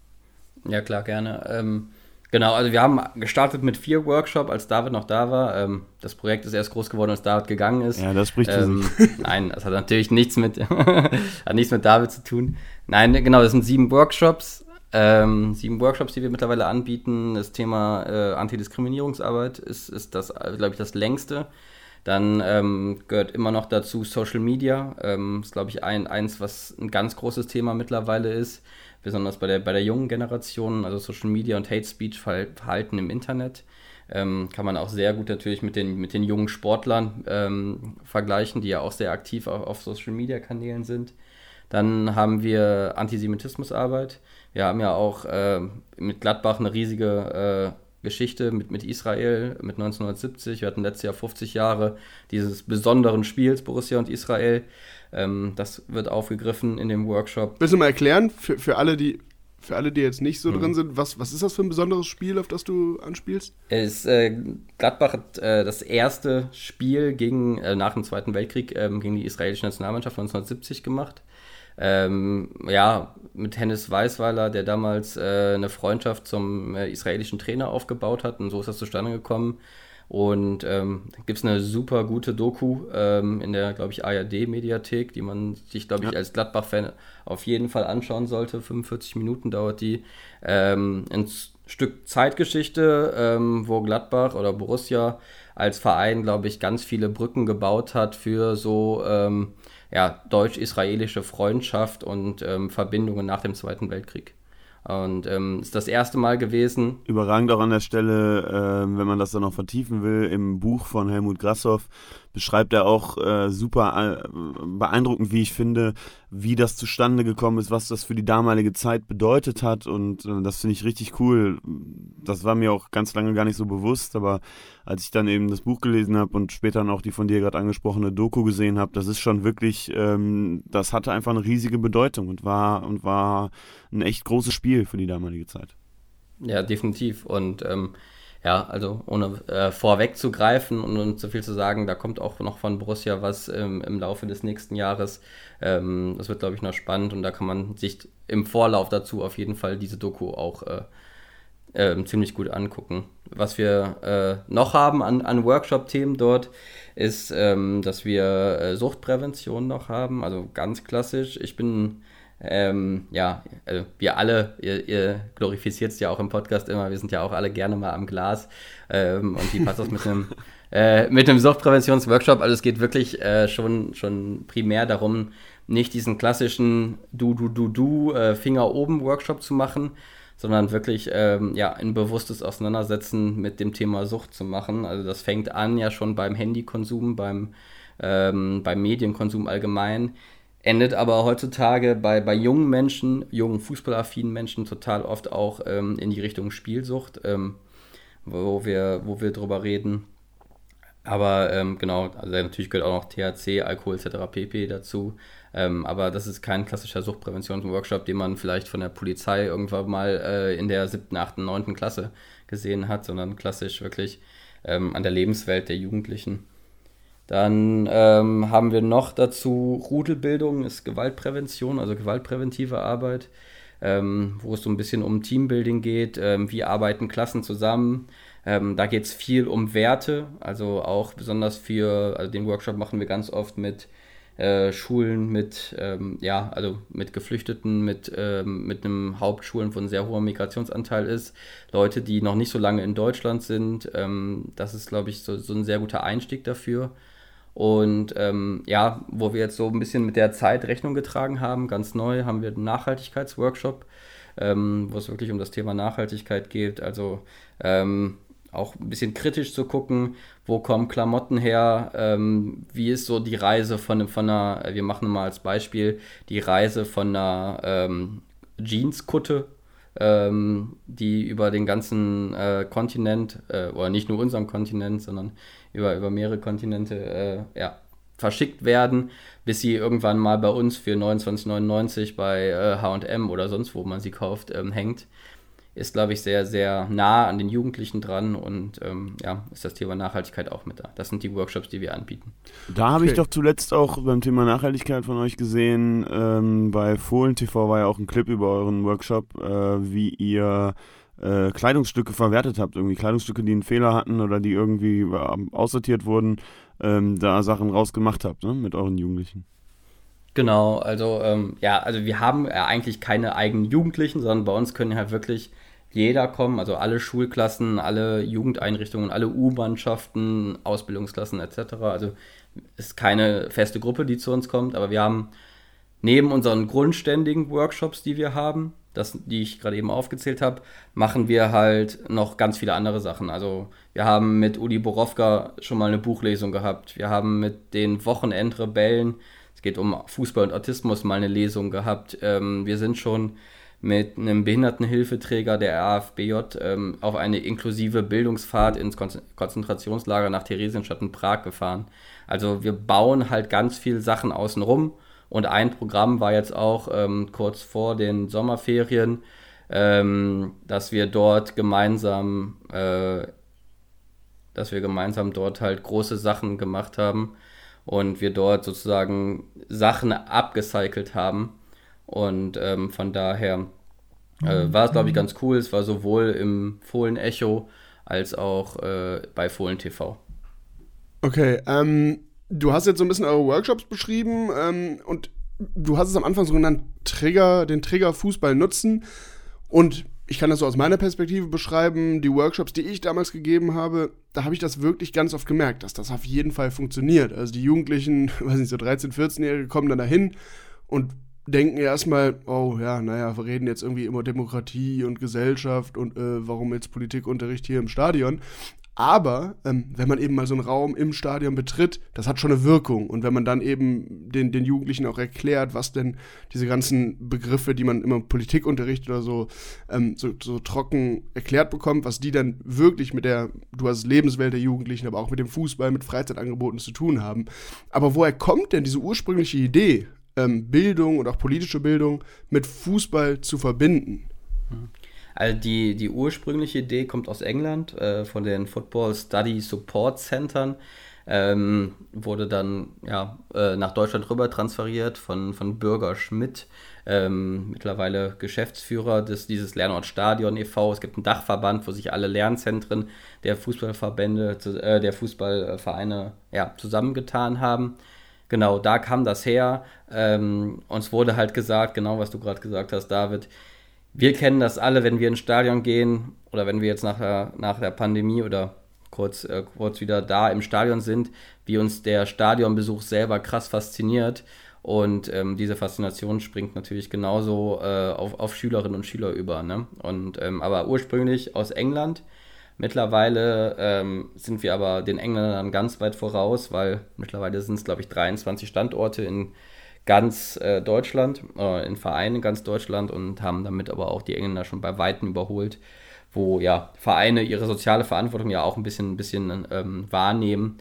Ja, klar, gerne. Ähm, Genau, also wir haben gestartet mit vier Workshops, als David noch da war. Ähm, das Projekt ist erst groß geworden, als David gegangen ist. Ja, das spricht ähm. Nein, das hat natürlich nichts mit, hat nichts mit David zu tun. Nein, genau, das sind sieben Workshops. Ähm, sieben Workshops, die wir mittlerweile anbieten. Das Thema äh, Antidiskriminierungsarbeit ist, ist das, glaube ich, das längste. Dann ähm, gehört immer noch dazu Social Media. Ähm, ist, glaube ich, ein, eins, was ein ganz großes Thema mittlerweile ist besonders bei der, bei der jungen Generation, also Social Media und Hate Speech Verhalten im Internet. Ähm, kann man auch sehr gut natürlich mit den, mit den jungen Sportlern ähm, vergleichen, die ja auch sehr aktiv auf, auf Social Media Kanälen sind. Dann haben wir Antisemitismusarbeit. Wir haben ja auch äh, mit Gladbach eine riesige äh, Geschichte mit, mit Israel, mit 1970. Wir hatten letztes Jahr 50 Jahre dieses besonderen Spiels Borussia und Israel. Ähm, das wird aufgegriffen in dem Workshop. Willst du mal erklären, für, für alle, die für alle, die jetzt nicht so mhm. drin sind, was, was ist das für ein besonderes Spiel, auf das du anspielst? Es, äh, Gladbach hat äh, das erste Spiel gegen, äh, nach dem Zweiten Weltkrieg ähm, gegen die israelische Nationalmannschaft 1970 gemacht. Ähm, ja, mit Hennes Weißweiler, der damals äh, eine Freundschaft zum äh, israelischen Trainer aufgebaut hat und so ist das zustande gekommen. Und ähm, gibt es eine super gute Doku ähm, in der, glaube ich, ARD-Mediathek, die man sich, glaube ich, ja. als Gladbach-Fan auf jeden Fall anschauen sollte. 45 Minuten dauert die. Ähm, ein Stück Zeitgeschichte, ähm, wo Gladbach oder Borussia als Verein, glaube ich, ganz viele Brücken gebaut hat für so ähm, ja, deutsch-israelische Freundschaft und ähm, Verbindungen nach dem Zweiten Weltkrieg. Und ähm, ist das erste Mal gewesen. Überragend auch an der Stelle, äh, wenn man das dann noch vertiefen will, im Buch von Helmut Grassoff beschreibt er auch äh, super äh, beeindruckend, wie ich finde, wie das zustande gekommen ist, was das für die damalige Zeit bedeutet hat. Und äh, das finde ich richtig cool. Das war mir auch ganz lange gar nicht so bewusst, aber als ich dann eben das Buch gelesen habe und später noch die von dir gerade angesprochene Doku gesehen habe, das ist schon wirklich, ähm, das hatte einfach eine riesige Bedeutung und war und war ein echt großes Spiel für die damalige Zeit. Ja, definitiv. Und ähm, ja, also ohne äh, vorwegzugreifen und, und so viel zu sagen, da kommt auch noch von Borussia was ähm, im Laufe des nächsten Jahres. Ähm, das wird, glaube ich, noch spannend und da kann man sich im Vorlauf dazu auf jeden Fall diese Doku auch äh, äh, ziemlich gut angucken. Was wir äh, noch haben an, an Workshop-Themen dort, ist, ähm, dass wir äh, Suchtprävention noch haben, also ganz klassisch. Ich bin ähm, ja, also wir alle, ihr, ihr glorifiziert es ja auch im Podcast immer, wir sind ja auch alle gerne mal am Glas ähm, und die passt das mit einem äh, mit einem Suchtpräventionsworkshop. Also es geht wirklich äh, schon, schon primär darum, nicht diesen klassischen Du, Du, Du, Du, äh, Finger oben Workshop zu machen, sondern wirklich ähm, ja, ein bewusstes Auseinandersetzen mit dem Thema Sucht zu machen. Also das fängt an ja schon beim Handykonsum, beim, ähm, beim Medienkonsum allgemein endet aber heutzutage bei, bei jungen Menschen, jungen fußballaffinen Menschen total oft auch ähm, in die Richtung Spielsucht, ähm, wo, wir, wo wir drüber reden. Aber ähm, genau, also natürlich gehört auch noch THC, Alkohol etc. pp. dazu. Ähm, aber das ist kein klassischer Suchtpräventionsworkshop, den man vielleicht von der Polizei irgendwann mal äh, in der siebten, achten, neunten Klasse gesehen hat, sondern klassisch wirklich ähm, an der Lebenswelt der Jugendlichen. Dann ähm, haben wir noch dazu Rudelbildung, ist Gewaltprävention, also gewaltpräventive Arbeit, ähm, wo es so ein bisschen um Teambuilding geht, ähm, wie arbeiten Klassen zusammen. Ähm, da geht es viel um Werte, also auch besonders für, also den Workshop machen wir ganz oft mit äh, Schulen, mit, ähm, ja, also mit Geflüchteten, mit, ähm, mit einem Hauptschulen, wo ein sehr hoher Migrationsanteil ist, Leute, die noch nicht so lange in Deutschland sind. das ist, glaube ich, so, so ein sehr guter Einstieg dafür. Und ähm, ja, wo wir jetzt so ein bisschen mit der Zeit Rechnung getragen haben, ganz neu, haben wir einen Nachhaltigkeitsworkshop, ähm, wo es wirklich um das Thema Nachhaltigkeit geht. Also ähm, auch ein bisschen kritisch zu gucken, wo kommen Klamotten her, ähm, wie ist so die Reise von, von einer, wir machen mal als Beispiel die Reise von einer ähm, Jeanskutte ähm, die über den ganzen äh, Kontinent, äh, oder nicht nur unserem Kontinent, sondern über, über mehrere Kontinente äh, ja, verschickt werden, bis sie irgendwann mal bei uns für 29,99 bei HM oder sonst wo man sie kauft, ähm, hängt ist, glaube ich, sehr, sehr nah an den Jugendlichen dran und ähm, ja, ist das Thema Nachhaltigkeit auch mit da. Das sind die Workshops, die wir anbieten. Da habe okay. ich doch zuletzt auch beim Thema Nachhaltigkeit von euch gesehen, ähm, bei Fohlen TV war ja auch ein Clip über euren Workshop, äh, wie ihr äh, Kleidungsstücke verwertet habt, irgendwie Kleidungsstücke, die einen Fehler hatten oder die irgendwie äh, aussortiert wurden, ähm, da Sachen rausgemacht habt, ne, mit euren Jugendlichen. Genau, also ähm, ja, also wir haben ja eigentlich keine eigenen Jugendlichen, sondern bei uns können ja wirklich jeder kommen, also alle Schulklassen, alle Jugendeinrichtungen, alle U-Mannschaften, Ausbildungsklassen etc. Also ist keine feste Gruppe, die zu uns kommt, aber wir haben neben unseren grundständigen Workshops, die wir haben, das, die ich gerade eben aufgezählt habe, machen wir halt noch ganz viele andere Sachen. Also wir haben mit Uli Borowka schon mal eine Buchlesung gehabt. Wir haben mit den Wochenendrebellen es geht um Fußball und Autismus, mal eine Lesung gehabt. Ähm, wir sind schon mit einem Behindertenhilfeträger der AFBJ ähm, auf eine inklusive Bildungsfahrt ins Konzentrationslager nach Theresienstadt in Prag gefahren. Also wir bauen halt ganz viel Sachen außenrum und ein Programm war jetzt auch ähm, kurz vor den Sommerferien, ähm, dass wir dort gemeinsam, äh, dass wir gemeinsam dort halt große Sachen gemacht haben und wir dort sozusagen Sachen abgecycelt haben. Und ähm, von daher äh, war es, glaube ich, ganz cool. Es war sowohl im Fohlen Echo als auch äh, bei Fohlen TV. Okay, ähm, du hast jetzt so ein bisschen eure Workshops beschrieben ähm, und du hast es am Anfang so genannt, Trigger, den Trigger Fußball nutzen. Und ich kann das so aus meiner Perspektive beschreiben, die Workshops, die ich damals gegeben habe, da habe ich das wirklich ganz oft gemerkt, dass das auf jeden Fall funktioniert. Also die Jugendlichen, weiß nicht, so 13-, 14-Jährige kommen dann dahin und denken erstmal, oh ja, naja, wir reden jetzt irgendwie immer Demokratie und Gesellschaft und äh, warum jetzt Politikunterricht hier im Stadion. Aber ähm, wenn man eben mal so einen Raum im Stadion betritt, das hat schon eine Wirkung. Und wenn man dann eben den, den Jugendlichen auch erklärt, was denn diese ganzen Begriffe, die man immer im Politikunterricht oder so, ähm, so, so trocken erklärt bekommt, was die dann wirklich mit der, du hast Lebenswelt der Jugendlichen, aber auch mit dem Fußball, mit Freizeitangeboten zu tun haben. Aber woher kommt denn diese ursprüngliche Idee, ähm, Bildung und auch politische Bildung mit Fußball zu verbinden? Mhm. Also die, die ursprüngliche Idee kommt aus England, äh, von den Football Study Support Centern. Ähm, wurde dann ja, äh, nach Deutschland rüber transferiert von, von Bürger Schmidt, ähm, mittlerweile Geschäftsführer des, dieses Lernort Stadion e.V. Es gibt einen Dachverband, wo sich alle Lernzentren der Fußballverbände, äh, der Fußballvereine ja, zusammengetan haben. Genau, da kam das her. Ähm, uns wurde halt gesagt, genau was du gerade gesagt hast, David, wir kennen das alle, wenn wir ins Stadion gehen oder wenn wir jetzt nach der, nach der Pandemie oder kurz, äh, kurz wieder da im Stadion sind, wie uns der Stadionbesuch selber krass fasziniert. Und ähm, diese Faszination springt natürlich genauso äh, auf, auf Schülerinnen und Schüler über. Ne? Und, ähm, aber ursprünglich aus England. Mittlerweile ähm, sind wir aber den Engländern ganz weit voraus, weil mittlerweile sind es, glaube ich, 23 Standorte in ganz äh, Deutschland, äh, in Vereinen in ganz Deutschland und haben damit aber auch die Engländer schon bei Weitem überholt, wo ja Vereine ihre soziale Verantwortung ja auch ein bisschen, ein bisschen ähm, wahrnehmen,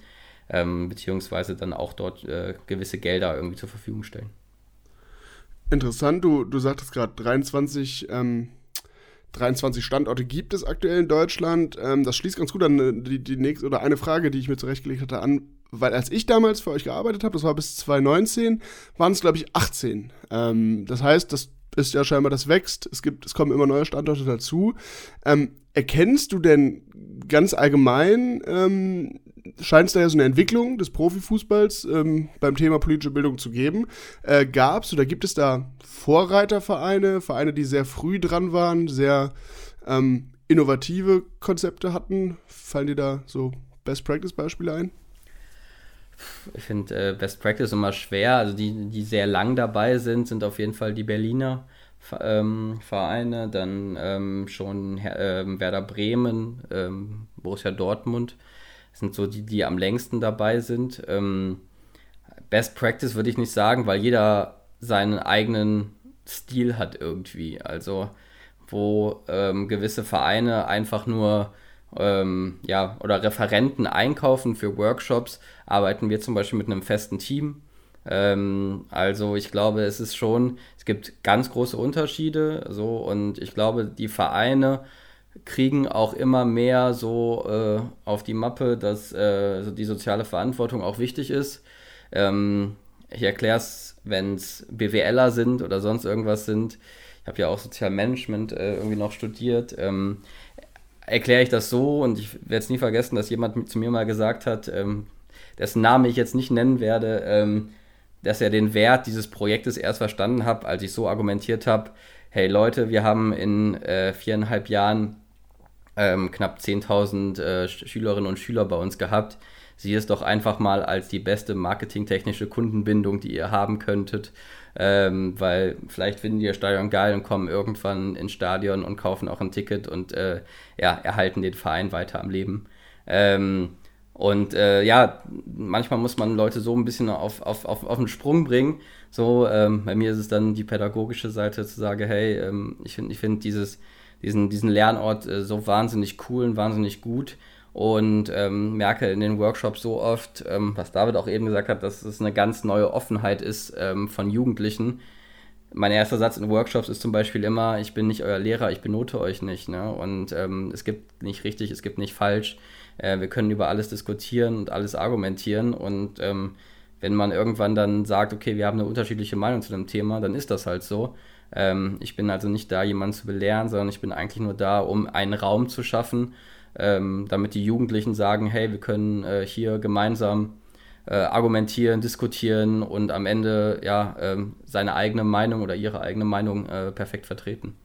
ähm, beziehungsweise dann auch dort äh, gewisse Gelder irgendwie zur Verfügung stellen. Interessant, du, du sagtest gerade 23, ähm, 23 Standorte gibt es aktuell in Deutschland. Ähm, das schließt ganz gut an äh, die, die nächste oder eine Frage, die ich mir zurechtgelegt hatte, an weil als ich damals für euch gearbeitet habe, das war bis 2019, waren es, glaube ich, 18. Ähm, das heißt, das ist ja scheinbar, das wächst. Es gibt, es kommen immer neue Standorte dazu. Ähm, erkennst du denn ganz allgemein, ähm, scheint es da ja so eine Entwicklung des Profifußballs ähm, beim Thema politische Bildung zu geben? Äh, Gab es oder gibt es da Vorreitervereine, Vereine, die sehr früh dran waren, sehr ähm, innovative Konzepte hatten? Fallen dir da so Best-Practice-Beispiele ein? Ich finde äh, Best Practice immer schwer. Also die, die sehr lang dabei sind, sind auf jeden Fall die Berliner ähm, Vereine, dann ähm, schon äh, Werder Bremen, ähm, Borussia Dortmund sind so die, die am längsten dabei sind. Ähm, Best Practice würde ich nicht sagen, weil jeder seinen eigenen Stil hat irgendwie. Also wo ähm, gewisse Vereine einfach nur ähm, ja, oder Referenten einkaufen für Workshops, arbeiten wir zum Beispiel mit einem festen Team. Ähm, also ich glaube, es ist schon, es gibt ganz große Unterschiede so und ich glaube, die Vereine kriegen auch immer mehr so äh, auf die Mappe, dass äh, so die soziale Verantwortung auch wichtig ist. Ähm, ich erkläre es, wenn es BWLer sind oder sonst irgendwas sind. Ich habe ja auch Sozialmanagement äh, irgendwie noch studiert. Ähm, erkläre ich das so und ich werde es nie vergessen, dass jemand zu mir mal gesagt hat, ähm, dessen Name ich jetzt nicht nennen werde, ähm, dass er den Wert dieses Projektes erst verstanden hat, als ich so argumentiert habe, hey Leute, wir haben in äh, viereinhalb Jahren ähm, knapp 10.000 äh, Schülerinnen und Schüler bei uns gehabt. Sieh es doch einfach mal als die beste marketingtechnische Kundenbindung, die ihr haben könntet ähm, weil vielleicht finden die ihr Stadion geil und kommen irgendwann ins Stadion und kaufen auch ein Ticket und äh, ja, erhalten den Verein weiter am Leben. Ähm, und äh, ja, manchmal muss man Leute so ein bisschen auf, auf, auf, auf den Sprung bringen. So, ähm, bei mir ist es dann die pädagogische Seite zu sagen, hey, ähm, ich finde ich find dieses, diesen, diesen Lernort äh, so wahnsinnig cool und wahnsinnig gut und ähm, merke in den Workshops so oft, ähm, was David auch eben gesagt hat, dass es eine ganz neue Offenheit ist ähm, von Jugendlichen. Mein erster Satz in Workshops ist zum Beispiel immer, ich bin nicht euer Lehrer, ich benote euch nicht. Ne? Und ähm, es gibt nicht richtig, es gibt nicht falsch. Äh, wir können über alles diskutieren und alles argumentieren. Und ähm, wenn man irgendwann dann sagt, okay, wir haben eine unterschiedliche Meinung zu dem Thema, dann ist das halt so. Ähm, ich bin also nicht da, jemanden zu belehren, sondern ich bin eigentlich nur da, um einen Raum zu schaffen, ähm, damit die Jugendlichen sagen, hey, wir können äh, hier gemeinsam äh, argumentieren, diskutieren und am Ende ja ähm, seine eigene Meinung oder ihre eigene Meinung äh, perfekt vertreten.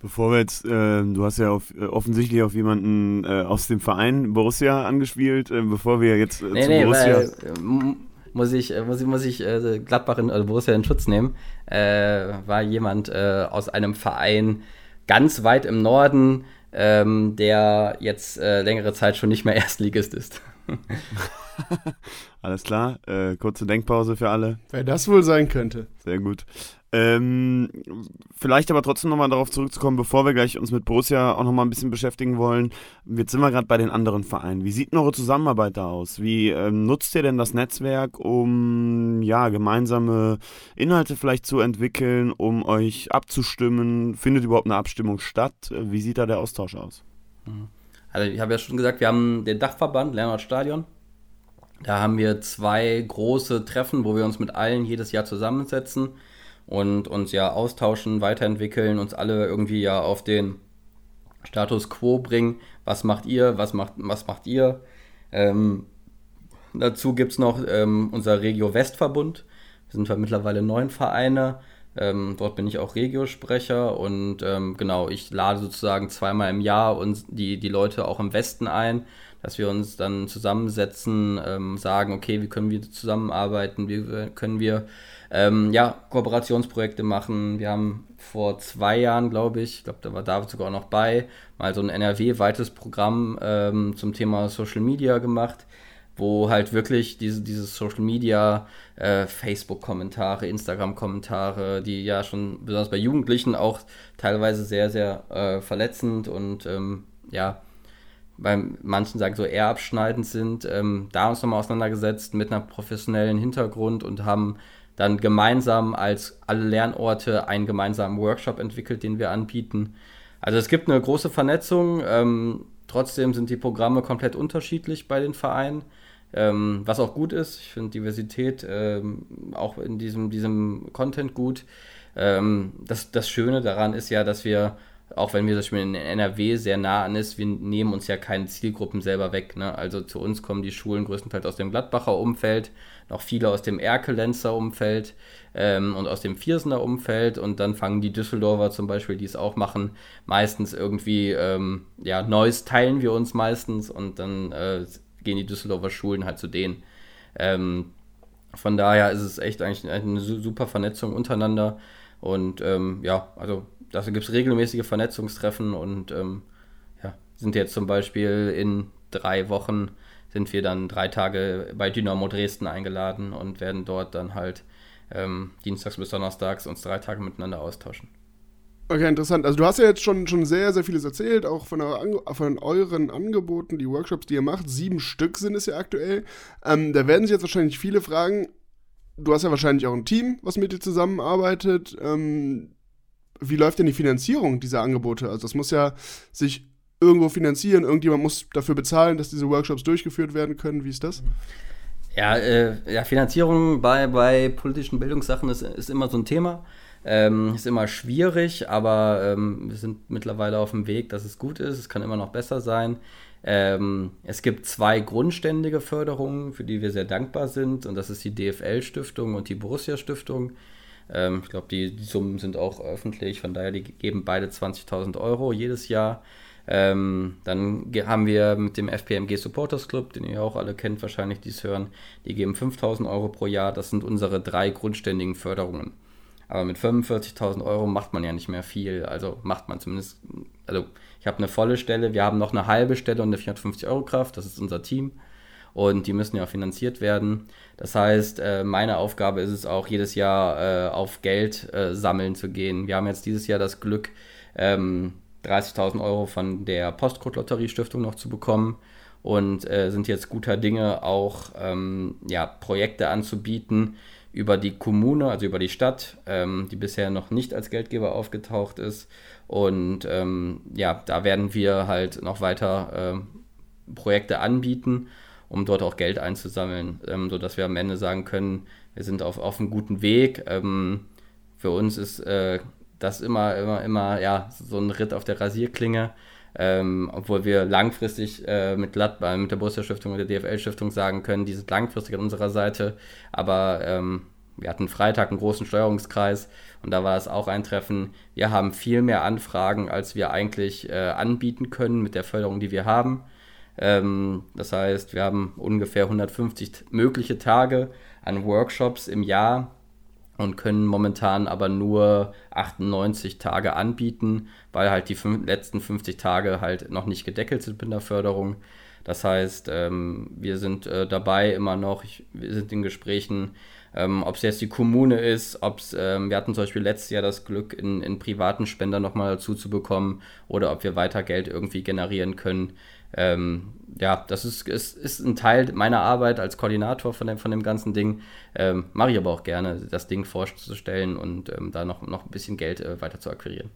Bevor wir jetzt, äh, du hast ja auf, äh, offensichtlich auf jemanden äh, aus dem Verein Borussia angespielt, äh, bevor wir jetzt nee, zu nee, Borussia. Weil, muss ich, muss ich, muss ich Gladbach in, also Borussia in Schutz nehmen, war jemand aus einem Verein ganz weit im Norden, ähm, der jetzt längere Zeit schon nicht mehr Erstligist ist. Alles klar, kurze Denkpause für alle. Wer das wohl sein könnte. Sehr gut. Ähm, vielleicht aber trotzdem nochmal darauf zurückzukommen, bevor wir gleich uns mit Borussia auch nochmal ein bisschen beschäftigen wollen. Jetzt sind wir gerade bei den anderen Vereinen. Wie sieht denn eure Zusammenarbeit da aus? Wie ähm, nutzt ihr denn das Netzwerk, um ja gemeinsame Inhalte vielleicht zu entwickeln, um euch abzustimmen? Findet überhaupt eine Abstimmung statt? Wie sieht da der Austausch aus? Also ich habe ja schon gesagt, wir haben den Dachverband Lernort Stadion. Da haben wir zwei große Treffen, wo wir uns mit allen jedes Jahr zusammensetzen und uns ja austauschen, weiterentwickeln, uns alle irgendwie ja auf den Status quo bringen. Was macht ihr? Was macht, was macht ihr? Ähm, dazu gibt es noch ähm, unser Regio Westverbund. Wir sind zwar mittlerweile neun Vereine. Ähm, dort bin ich auch Regiosprecher und ähm, genau, ich lade sozusagen zweimal im Jahr uns die, die Leute auch im Westen ein, dass wir uns dann zusammensetzen, ähm, sagen, okay, wie können wir zusammenarbeiten, wie können wir ähm, ja, Kooperationsprojekte machen. Wir haben vor zwei Jahren, glaube ich, ich glaube, da war David sogar noch bei, mal so ein NRW-weites Programm ähm, zum Thema Social Media gemacht, wo halt wirklich diese, dieses Social Media, äh, Facebook-Kommentare, Instagram-Kommentare, die ja schon besonders bei Jugendlichen auch teilweise sehr, sehr äh, verletzend und ähm, ja, bei manchen sagen so eher abschneidend sind, ähm, da uns nochmal auseinandergesetzt mit einer professionellen Hintergrund und haben dann gemeinsam als alle Lernorte einen gemeinsamen Workshop entwickelt, den wir anbieten. Also es gibt eine große Vernetzung, ähm, trotzdem sind die Programme komplett unterschiedlich bei den Vereinen, ähm, was auch gut ist. Ich finde Diversität ähm, auch in diesem, diesem Content gut. Ähm, das, das Schöne daran ist ja, dass wir auch wenn wir zum Beispiel in NRW sehr nah an ist, wir nehmen uns ja keine Zielgruppen selber weg. Ne? Also zu uns kommen die Schulen größtenteils aus dem Gladbacher Umfeld noch viele aus dem Erkelenzer Umfeld ähm, und aus dem Viersener Umfeld und dann fangen die Düsseldorfer zum Beispiel, die es auch machen, meistens irgendwie, ähm, ja, Neues teilen wir uns meistens und dann äh, gehen die Düsseldorfer Schulen halt zu denen. Ähm, von daher ist es echt eigentlich eine super Vernetzung untereinander und ähm, ja, also dafür gibt es regelmäßige Vernetzungstreffen und ähm, ja, sind jetzt zum Beispiel in drei Wochen sind wir dann drei Tage bei Dynamo Dresden eingeladen und werden dort dann halt ähm, dienstags bis donnerstags uns drei Tage miteinander austauschen. Okay, interessant. Also du hast ja jetzt schon, schon sehr, sehr vieles erzählt, auch von, eure, von euren Angeboten, die Workshops, die ihr macht. Sieben Stück sind es ja aktuell. Ähm, da werden sich jetzt wahrscheinlich viele fragen, du hast ja wahrscheinlich auch ein Team, was mit dir zusammenarbeitet. Ähm, wie läuft denn die Finanzierung dieser Angebote? Also das muss ja sich irgendwo finanzieren, irgendjemand muss dafür bezahlen, dass diese Workshops durchgeführt werden können. Wie ist das? Ja, äh, ja Finanzierung bei, bei politischen Bildungssachen ist, ist immer so ein Thema. Ähm, ist immer schwierig, aber ähm, wir sind mittlerweile auf dem Weg, dass es gut ist. Es kann immer noch besser sein. Ähm, es gibt zwei grundständige Förderungen, für die wir sehr dankbar sind. Und das ist die DFL-Stiftung und die Borussia-Stiftung. Ähm, ich glaube, die, die, Summen sind auch öffentlich. Von daher, die geben beide 20.000 Euro jedes Jahr. Ähm, dann haben wir mit dem FPMG Supporters Club, den ihr auch alle kennt, wahrscheinlich dies hören, die geben 5000 Euro pro Jahr. Das sind unsere drei grundständigen Förderungen. Aber mit 45.000 Euro macht man ja nicht mehr viel. Also macht man zumindest, also ich habe eine volle Stelle, wir haben noch eine halbe Stelle und eine 450 Euro Kraft, das ist unser Team. Und die müssen ja auch finanziert werden. Das heißt, äh, meine Aufgabe ist es auch, jedes Jahr äh, auf Geld äh, sammeln zu gehen. Wir haben jetzt dieses Jahr das Glück, ähm, 30.000 Euro von der Postcode-Lotterie-Stiftung noch zu bekommen und sind jetzt guter Dinge auch ähm, ja, Projekte anzubieten über die Kommune, also über die Stadt, ähm, die bisher noch nicht als Geldgeber aufgetaucht ist. Und ähm, ja, da werden wir halt noch weiter Projekte anbieten, um dort auch Geld einzusammeln, ähm, sodass wir am Ende sagen können, wir sind auf, auf einem guten Weg. Ähm, für uns ist äh, das immer, immer, immer, ja, so ein Ritt auf der Rasierklinge. Ähm, obwohl wir langfristig äh, mit Gladbach, mit der Borussia Stiftung und der DFL Stiftung sagen können, die sind langfristig an unserer Seite. Aber ähm, wir hatten Freitag einen großen Steuerungskreis und da war es auch ein Treffen. Wir haben viel mehr Anfragen, als wir eigentlich äh, anbieten können mit der Förderung, die wir haben. Ähm, das heißt, wir haben ungefähr 150 mögliche Tage an Workshops im Jahr und können momentan aber nur 98 Tage anbieten, weil halt die letzten 50 Tage halt noch nicht gedeckelt sind mit der Förderung. Das heißt, ähm, wir sind äh, dabei immer noch, ich, wir sind in Gesprächen, ähm, ob es jetzt die Kommune ist, ob es, ähm, wir hatten zum Beispiel letztes Jahr das Glück, in, in privaten Spender nochmal dazu zu bekommen oder ob wir weiter Geld irgendwie generieren können. Ähm, ja, das ist, ist, ist ein Teil meiner Arbeit als Koordinator von dem, von dem ganzen Ding. Ähm, Mache ich aber auch gerne, das Ding vorzustellen und ähm, da noch, noch ein bisschen Geld äh, weiter zu akquirieren.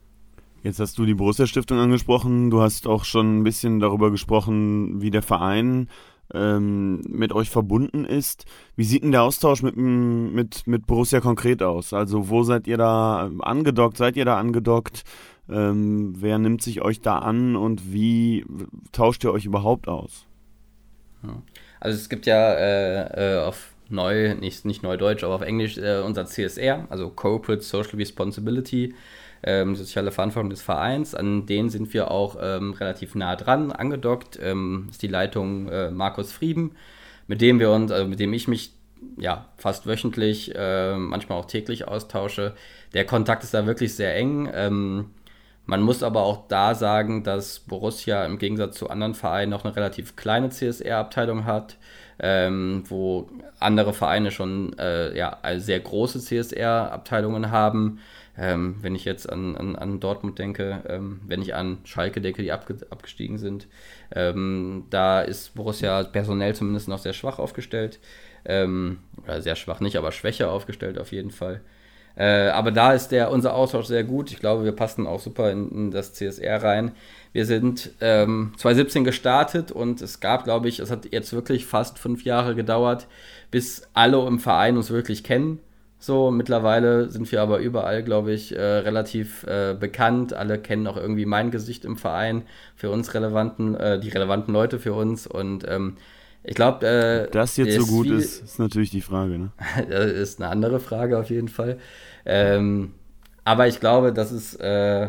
Jetzt hast du die Borussia Stiftung angesprochen. Du hast auch schon ein bisschen darüber gesprochen, wie der Verein ähm, mit euch verbunden ist. Wie sieht denn der Austausch mit, mit, mit Borussia konkret aus? Also wo seid ihr da angedockt? Seid ihr da angedockt? Ähm, wer nimmt sich euch da an und wie tauscht ihr euch überhaupt aus? Also es gibt ja äh, äh, auf neu, nicht, nicht Neudeutsch, aber auf Englisch äh, unser CSR, also Corporate Social Responsibility, ähm, soziale Verantwortung des Vereins. An denen sind wir auch ähm, relativ nah dran, angedockt. Ähm, ist die Leitung äh, Markus Frieden, mit dem wir uns, also mit dem ich mich ja, fast wöchentlich, äh, manchmal auch täglich austausche. Der Kontakt ist da wirklich sehr eng. Ähm, man muss aber auch da sagen, dass Borussia im Gegensatz zu anderen Vereinen noch eine relativ kleine CSR-Abteilung hat, ähm, wo andere Vereine schon äh, ja, sehr große CSR-Abteilungen haben. Ähm, wenn ich jetzt an, an, an Dortmund denke, ähm, wenn ich an Schalke denke, die abge abgestiegen sind, ähm, da ist Borussia personell zumindest noch sehr schwach aufgestellt. Ähm, oder sehr schwach nicht, aber schwächer aufgestellt auf jeden Fall. Äh, aber da ist der, unser Austausch sehr gut. Ich glaube, wir passen auch super in, in das CSR rein. Wir sind ähm, 2017 gestartet und es gab, glaube ich, es hat jetzt wirklich fast fünf Jahre gedauert, bis alle im Verein uns wirklich kennen. So, mittlerweile sind wir aber überall, glaube ich, äh, relativ äh, bekannt. Alle kennen auch irgendwie mein Gesicht im Verein, für uns relevanten, äh, die relevanten Leute für uns. Und ähm, ich glaube, äh, das jetzt so gut viel, ist, ist natürlich die Frage. Ne? das ist eine andere Frage auf jeden Fall. Ähm, aber ich glaube, das ist äh,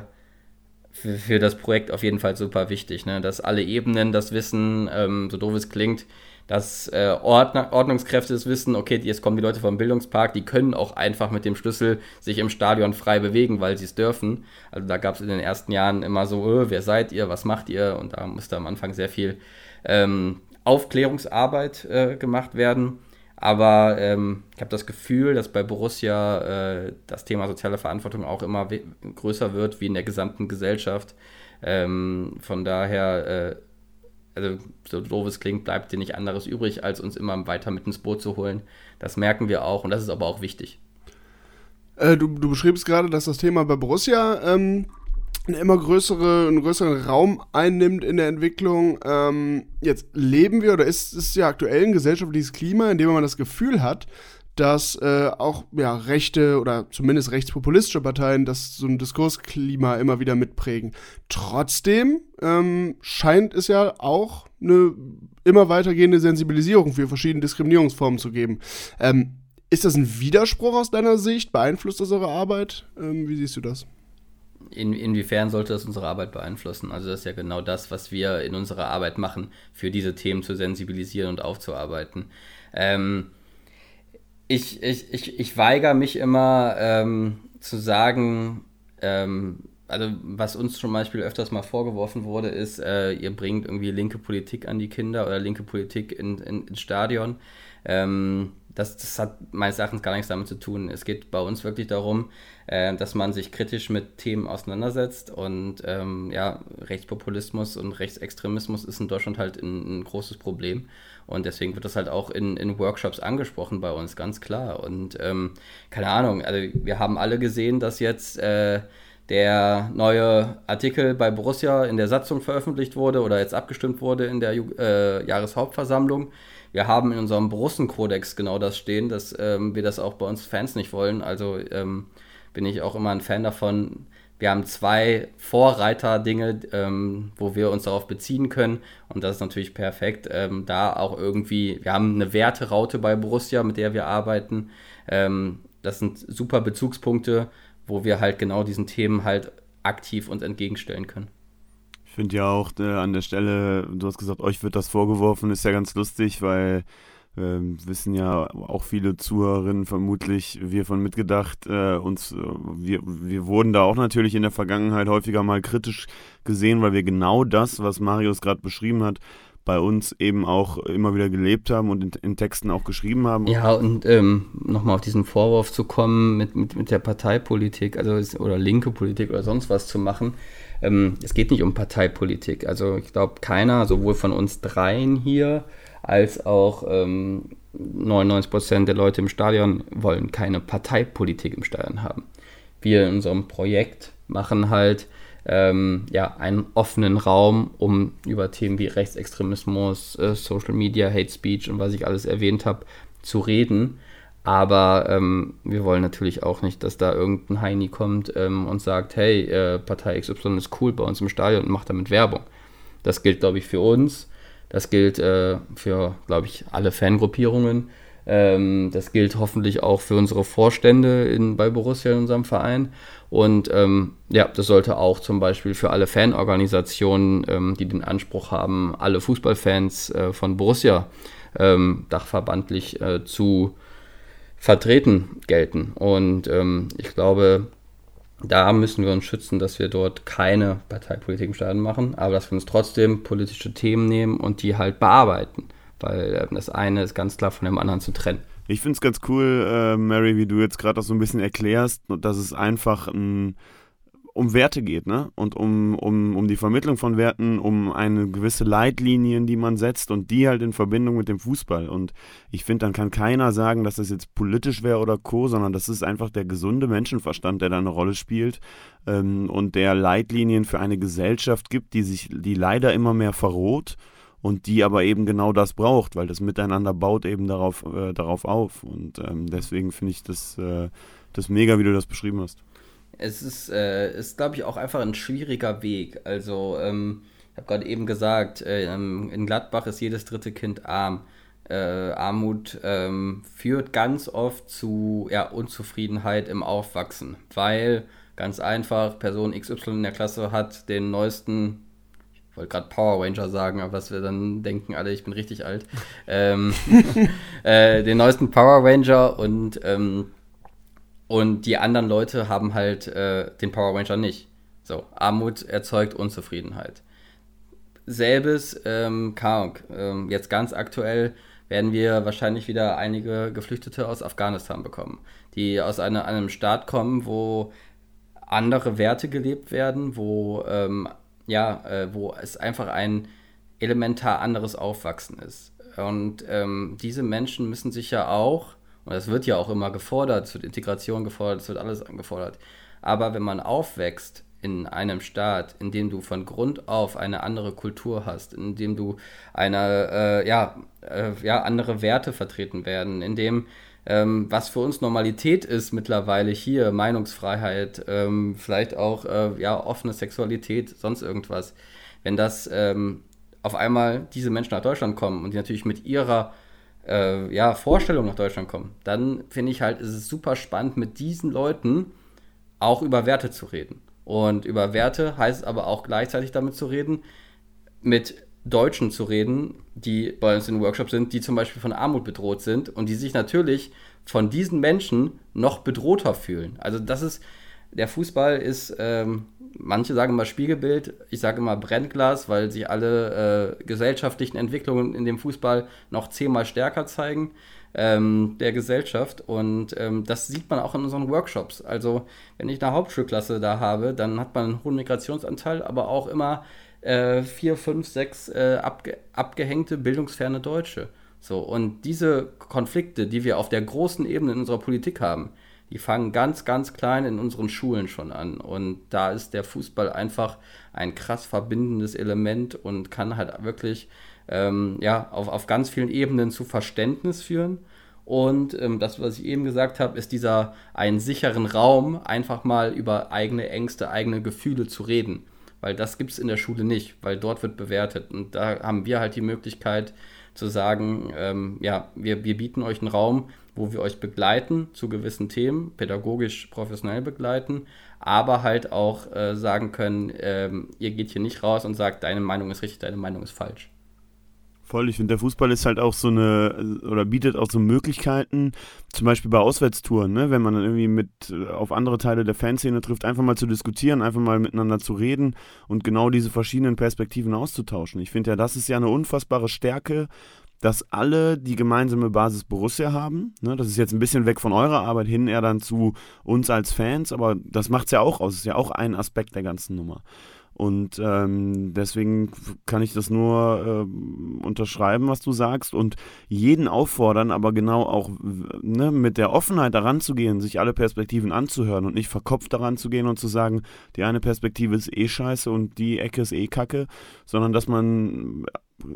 für, für, das Projekt auf jeden Fall super wichtig, ne? dass alle Ebenen das wissen, ähm, so doof es klingt, dass äh, Ordn Ordnungskräfte es wissen, okay, jetzt kommen die Leute vom Bildungspark, die können auch einfach mit dem Schlüssel sich im Stadion frei bewegen, weil sie es dürfen. Also da gab es in den ersten Jahren immer so, öh, wer seid ihr, was macht ihr? Und da musste am Anfang sehr viel ähm, Aufklärungsarbeit äh, gemacht werden. Aber ähm, ich habe das Gefühl, dass bei Borussia äh, das Thema soziale Verantwortung auch immer größer wird, wie in der gesamten Gesellschaft. Ähm, von daher, äh, also so doof es klingt, bleibt dir nicht anderes übrig, als uns immer weiter mit ins Boot zu holen. Das merken wir auch und das ist aber auch wichtig. Äh, du, du beschriebst gerade, dass das Thema bei Borussia ähm, eine immer größere, einen größeren Raum einnimmt in der Entwicklung. Ähm, jetzt leben wir oder ist es ja aktuell ein gesellschaftliches Klima, in dem man das Gefühl hat, dass äh, auch ja, rechte oder zumindest rechtspopulistische Parteien das so ein Diskursklima immer wieder mitprägen. Trotzdem ähm, scheint es ja auch eine immer weitergehende Sensibilisierung für verschiedene Diskriminierungsformen zu geben. Ähm, ist das ein Widerspruch aus deiner Sicht? Beeinflusst das eure Arbeit? Ähm, wie siehst du das? In, inwiefern sollte das unsere Arbeit beeinflussen? Also das ist ja genau das, was wir in unserer Arbeit machen, für diese Themen zu sensibilisieren und aufzuarbeiten. Ähm, ich, ich, ich, ich weigere mich immer ähm, zu sagen, ähm, also was uns zum Beispiel öfters mal vorgeworfen wurde, ist, äh, ihr bringt irgendwie linke Politik an die Kinder oder linke Politik in, in, ins Stadion. Ähm, das, das hat meines Erachtens gar nichts damit zu tun. Es geht bei uns wirklich darum, äh, dass man sich kritisch mit Themen auseinandersetzt und ähm, ja, Rechtspopulismus und Rechtsextremismus ist in Deutschland halt ein, ein, großes Problem und deswegen wird das halt auch in, in Workshops angesprochen bei uns, ganz klar. Und ähm, keine Ahnung, also wir haben alle gesehen, dass jetzt äh, der neue Artikel bei Borussia in der Satzung veröffentlicht wurde oder jetzt abgestimmt wurde in der äh, Jahreshauptversammlung wir haben in unserem Borussen-Kodex genau das stehen, dass ähm, wir das auch bei uns Fans nicht wollen. Also ähm, bin ich auch immer ein Fan davon. Wir haben zwei Vorreiter-Dinge, ähm, wo wir uns darauf beziehen können. Und das ist natürlich perfekt. Ähm, da auch irgendwie, wir haben eine Werteraute bei Borussia, mit der wir arbeiten. Ähm, das sind super Bezugspunkte, wo wir halt genau diesen Themen halt aktiv uns entgegenstellen können. Ich finde ja auch äh, an der Stelle, du hast gesagt, euch wird das vorgeworfen, ist ja ganz lustig, weil wissen ja auch viele Zuhörerinnen vermutlich, wir von Mitgedacht, äh, uns, äh, wir, wir wurden da auch natürlich in der Vergangenheit häufiger mal kritisch gesehen, weil wir genau das, was Marius gerade beschrieben hat, bei uns eben auch immer wieder gelebt haben und in, in Texten auch geschrieben haben. Ja, und ähm, nochmal auf diesen Vorwurf zu kommen mit, mit, mit der Parteipolitik, also oder linke Politik oder sonst was zu machen. Ähm, es geht nicht um Parteipolitik. Also ich glaube, keiner, sowohl von uns dreien hier, als auch ähm, 99 Prozent der Leute im Stadion wollen keine Parteipolitik im Stadion haben. Wir in unserem Projekt machen halt ähm, ja, einen offenen Raum, um über Themen wie Rechtsextremismus, äh, Social Media, Hate Speech und was ich alles erwähnt habe, zu reden. Aber ähm, wir wollen natürlich auch nicht, dass da irgendein Heini kommt ähm, und sagt, hey, äh, Partei XY ist cool bei uns im Stadion und macht damit Werbung. Das gilt, glaube ich, für uns. Das gilt äh, für, glaube ich, alle Fangruppierungen. Ähm, das gilt hoffentlich auch für unsere Vorstände in, bei Borussia in unserem Verein. Und ähm, ja, das sollte auch zum Beispiel für alle Fanorganisationen, ähm, die den Anspruch haben, alle Fußballfans äh, von Borussia ähm, dachverbandlich äh, zu vertreten gelten. Und ähm, ich glaube, da müssen wir uns schützen, dass wir dort keine Parteipolitik im Stadion machen, aber dass wir uns trotzdem politische Themen nehmen und die halt bearbeiten. Weil äh, das eine ist ganz klar von dem anderen zu trennen. Ich finde es ganz cool, äh, Mary, wie du jetzt gerade auch so ein bisschen erklärst, dass es einfach ein um Werte geht, ne? Und um, um, um die Vermittlung von Werten, um eine gewisse Leitlinien, die man setzt und die halt in Verbindung mit dem Fußball. Und ich finde, dann kann keiner sagen, dass das jetzt politisch wäre oder co, sondern das ist einfach der gesunde Menschenverstand, der da eine Rolle spielt ähm, und der Leitlinien für eine Gesellschaft gibt, die sich, die leider immer mehr verroht und die aber eben genau das braucht, weil das Miteinander baut eben darauf, äh, darauf auf. Und ähm, deswegen finde ich das, äh, das mega, wie du das beschrieben hast es ist, äh, ist glaube ich, auch einfach ein schwieriger Weg. Also, ähm, ich habe gerade eben gesagt, äh, in Gladbach ist jedes dritte Kind arm. Äh, Armut ähm, führt ganz oft zu ja, Unzufriedenheit im Aufwachsen, weil ganz einfach Person XY in der Klasse hat den neuesten, ich wollte gerade Power Ranger sagen, aber was wir dann denken alle, ich bin richtig alt, ähm, äh, den neuesten Power Ranger und ähm, und die anderen Leute haben halt äh, den Power Ranger nicht. So, Armut erzeugt Unzufriedenheit. Selbes, ähm, Kark, ähm, jetzt ganz aktuell werden wir wahrscheinlich wieder einige Geflüchtete aus Afghanistan bekommen, die aus eine, einem Staat kommen, wo andere Werte gelebt werden, wo, ähm, ja, äh, wo es einfach ein elementar anderes Aufwachsen ist. Und ähm, diese Menschen müssen sich ja auch und das wird ja auch immer gefordert, es wird Integration gefordert, es wird alles angefordert. Aber wenn man aufwächst in einem Staat, in dem du von Grund auf eine andere Kultur hast, in dem du eine, äh, ja, äh, ja, andere Werte vertreten werden, in dem ähm, was für uns Normalität ist mittlerweile hier, Meinungsfreiheit, ähm, vielleicht auch äh, ja, offene Sexualität, sonst irgendwas. Wenn das ähm, auf einmal diese Menschen nach Deutschland kommen und die natürlich mit ihrer äh, ja, Vorstellungen nach Deutschland kommen, dann finde ich halt, ist es super spannend, mit diesen Leuten auch über Werte zu reden. Und über Werte heißt aber auch gleichzeitig damit zu reden, mit Deutschen zu reden, die bei uns in Workshops sind, die zum Beispiel von Armut bedroht sind und die sich natürlich von diesen Menschen noch bedrohter fühlen. Also das ist, der Fußball ist, ähm, manche sagen immer Spiegelbild, ich sage immer Brennglas, weil sich alle äh, gesellschaftlichen Entwicklungen in dem Fußball noch zehnmal stärker zeigen ähm, der Gesellschaft. Und ähm, das sieht man auch in unseren Workshops. Also wenn ich eine Hauptschulklasse da habe, dann hat man einen hohen Migrationsanteil, aber auch immer äh, vier, fünf, sechs äh, abge abgehängte, bildungsferne Deutsche. So, und diese Konflikte, die wir auf der großen Ebene in unserer Politik haben, die fangen ganz, ganz klein in unseren Schulen schon an. Und da ist der Fußball einfach ein krass verbindendes Element und kann halt wirklich ähm, ja, auf, auf ganz vielen Ebenen zu Verständnis führen Und ähm, das, was ich eben gesagt habe, ist dieser einen sicheren Raum, einfach mal über eigene Ängste, eigene Gefühle zu reden. Weil das gibt es in der Schule nicht, weil dort wird bewertet. Und da haben wir halt die Möglichkeit zu sagen, ähm, ja, wir, wir bieten euch einen Raum, wo wir euch begleiten zu gewissen Themen, pädagogisch, professionell begleiten, aber halt auch äh, sagen können, ähm, ihr geht hier nicht raus und sagt, deine Meinung ist richtig, deine Meinung ist falsch. Voll, ich finde, der Fußball ist halt auch so eine, oder bietet auch so Möglichkeiten, zum Beispiel bei Auswärtstouren, ne, wenn man dann irgendwie mit auf andere Teile der Fanszene trifft, einfach mal zu diskutieren, einfach mal miteinander zu reden und genau diese verschiedenen Perspektiven auszutauschen. Ich finde ja, das ist ja eine unfassbare Stärke, dass alle die gemeinsame Basis Borussia haben. Ne, das ist jetzt ein bisschen weg von eurer Arbeit hin, eher dann zu uns als Fans, aber das macht es ja auch aus, ist ja auch ein Aspekt der ganzen Nummer. Und ähm, deswegen kann ich das nur äh, unterschreiben, was du sagst und jeden auffordern, aber genau auch ne, mit der Offenheit daran zu gehen, sich alle Perspektiven anzuhören und nicht verkopft daran zu gehen und zu sagen, die eine Perspektive ist eh scheiße und die Ecke ist eh kacke, sondern dass man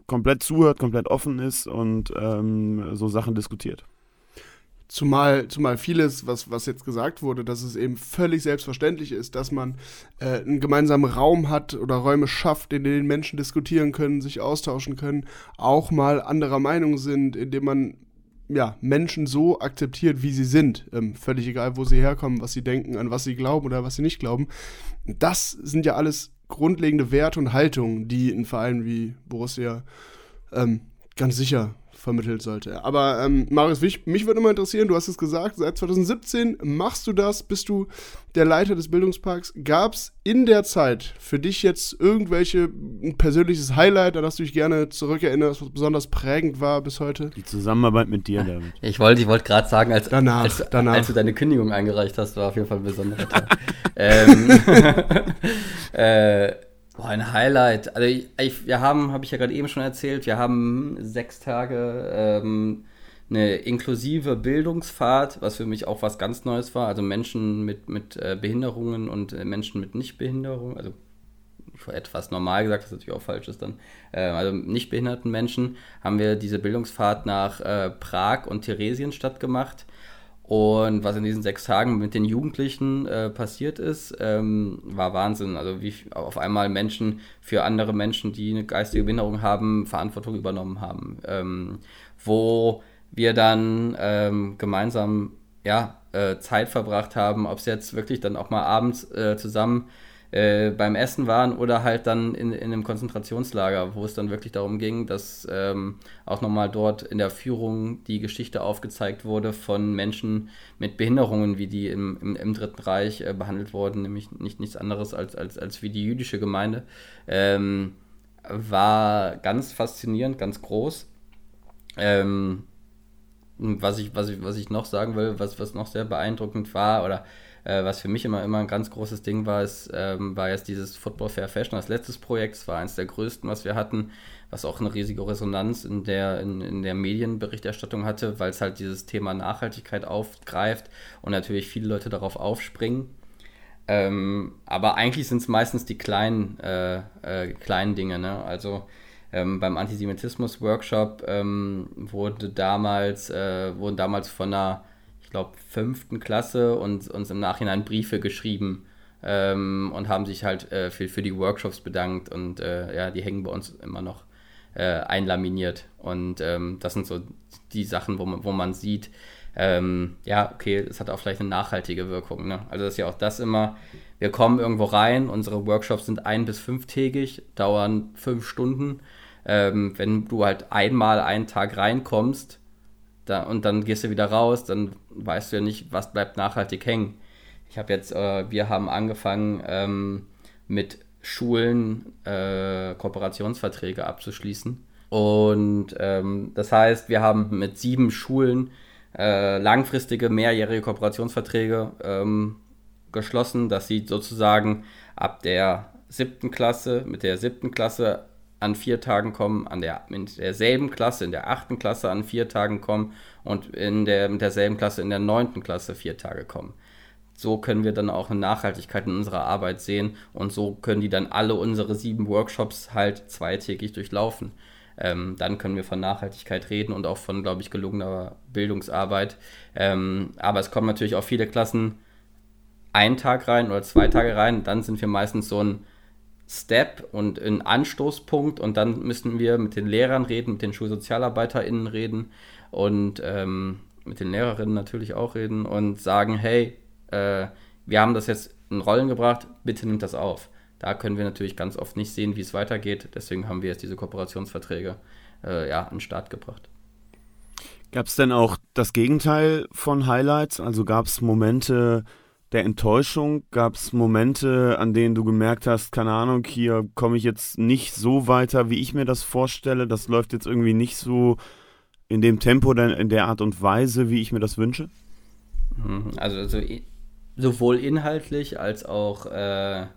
komplett zuhört, komplett offen ist und ähm, so Sachen diskutiert. Zumal, zumal vieles, was, was jetzt gesagt wurde, dass es eben völlig selbstverständlich ist, dass man äh, einen gemeinsamen Raum hat oder Räume schafft, in denen Menschen diskutieren können, sich austauschen können, auch mal anderer Meinung sind, indem man ja, Menschen so akzeptiert, wie sie sind. Ähm, völlig egal, wo sie herkommen, was sie denken, an was sie glauben oder was sie nicht glauben. Das sind ja alles grundlegende Werte und Haltungen, die in Vereinen wie Borussia ähm, ganz sicher vermittelt sollte. Aber ähm, Marius, mich, mich würde immer interessieren, du hast es gesagt, seit 2017 machst du das, bist du der Leiter des Bildungsparks. Gab es in der Zeit für dich jetzt irgendwelche ein persönliches Highlight, an das du dich gerne zurückerinnerst, was besonders prägend war bis heute? Die Zusammenarbeit mit dir, David. Ich wollte ich wollt gerade sagen, als, danach, als, danach. als du deine Kündigung eingereicht hast, war auf jeden Fall ein besonderer Tag. ähm, äh, Boah, ein Highlight. Also ich, ich, wir haben, habe ich ja gerade eben schon erzählt, wir haben sechs Tage ähm, eine inklusive Bildungsfahrt, was für mich auch was ganz Neues war. Also Menschen mit, mit äh, Behinderungen und äh, Menschen mit Nichtbehinderung, also etwas normal gesagt, das natürlich auch falsch ist dann, äh, also nicht behinderten Menschen, haben wir diese Bildungsfahrt nach äh, Prag und Theresienstadt gemacht. Und was in diesen sechs Tagen mit den Jugendlichen äh, passiert ist, ähm, war Wahnsinn. Also wie auf einmal Menschen für andere Menschen, die eine geistige Behinderung haben, Verantwortung übernommen haben. Ähm, wo wir dann ähm, gemeinsam ja, äh, Zeit verbracht haben, ob es jetzt wirklich dann auch mal abends äh, zusammen äh, beim Essen waren oder halt dann in, in einem Konzentrationslager, wo es dann wirklich darum ging, dass ähm, auch nochmal dort in der Führung die Geschichte aufgezeigt wurde von Menschen mit Behinderungen, wie die im, im, im Dritten Reich äh, behandelt wurden, nämlich nicht nichts anderes als, als, als wie die jüdische Gemeinde. Ähm, war ganz faszinierend, ganz groß. Ähm, was ich, was, ich, was ich noch sagen will, was, was noch sehr beeindruckend war, oder äh, was für mich immer, immer ein ganz großes Ding war, ist, ähm, war jetzt dieses Football Fair Fashion als letztes Projekt. Es war eines der größten, was wir hatten, was auch eine riesige Resonanz in der, in, in der Medienberichterstattung hatte, weil es halt dieses Thema Nachhaltigkeit aufgreift und natürlich viele Leute darauf aufspringen. Ähm, aber eigentlich sind es meistens die kleinen, äh, äh, kleinen Dinge. Ne? Also ähm, beim Antisemitismus-Workshop ähm, wurde damals, äh, wurden damals von einer ich glaube, fünften Klasse und uns im Nachhinein Briefe geschrieben ähm, und haben sich halt äh, für, für die Workshops bedankt und äh, ja, die hängen bei uns immer noch äh, einlaminiert. Und ähm, das sind so die Sachen, wo man, wo man sieht, ähm, ja, okay, es hat auch vielleicht eine nachhaltige Wirkung. Ne? Also das ist ja auch das immer, wir kommen irgendwo rein, unsere Workshops sind ein- bis fünftägig, dauern fünf Stunden. Ähm, wenn du halt einmal einen Tag reinkommst, da, und dann gehst du wieder raus, dann weißt du ja nicht, was bleibt nachhaltig hängen. Ich habe jetzt, äh, wir haben angefangen ähm, mit Schulen äh, Kooperationsverträge abzuschließen. Und ähm, das heißt, wir haben mit sieben Schulen äh, langfristige, mehrjährige Kooperationsverträge ähm, geschlossen, dass sie sozusagen ab der siebten Klasse, mit der siebten Klasse an vier Tagen kommen, an der, in derselben Klasse, in der achten Klasse an vier Tagen kommen und in der, mit derselben Klasse in der neunten Klasse vier Tage kommen. So können wir dann auch eine Nachhaltigkeit in unserer Arbeit sehen und so können die dann alle unsere sieben Workshops halt zweitägig durchlaufen. ähm, dann können wir von Nachhaltigkeit reden und auch von, glaube ich, gelungener Bildungsarbeit. Ähm, aber es kommen natürlich auch viele Klassen einen Tag rein oder zwei Tage rein. Dann sind wir meistens so ein Step und ein Anstoßpunkt und dann müssen wir mit den Lehrern reden, mit den SchulsozialarbeiterInnen reden und ähm, mit den Lehrerinnen natürlich auch reden und sagen, hey, äh, wir haben das jetzt in Rollen gebracht, bitte nimmt das auf. Da können wir natürlich ganz oft nicht sehen, wie es weitergeht. Deswegen haben wir jetzt diese Kooperationsverträge äh, ja, an den Start gebracht. Gab es denn auch das Gegenteil von Highlights? Also gab es Momente der Enttäuschung? Gab es Momente, an denen du gemerkt hast, keine Ahnung, hier komme ich jetzt nicht so weiter, wie ich mir das vorstelle? Das läuft jetzt irgendwie nicht so in dem Tempo, in der Art und Weise, wie ich mir das wünsche? Mhm. Also, also sowohl inhaltlich als auch äh,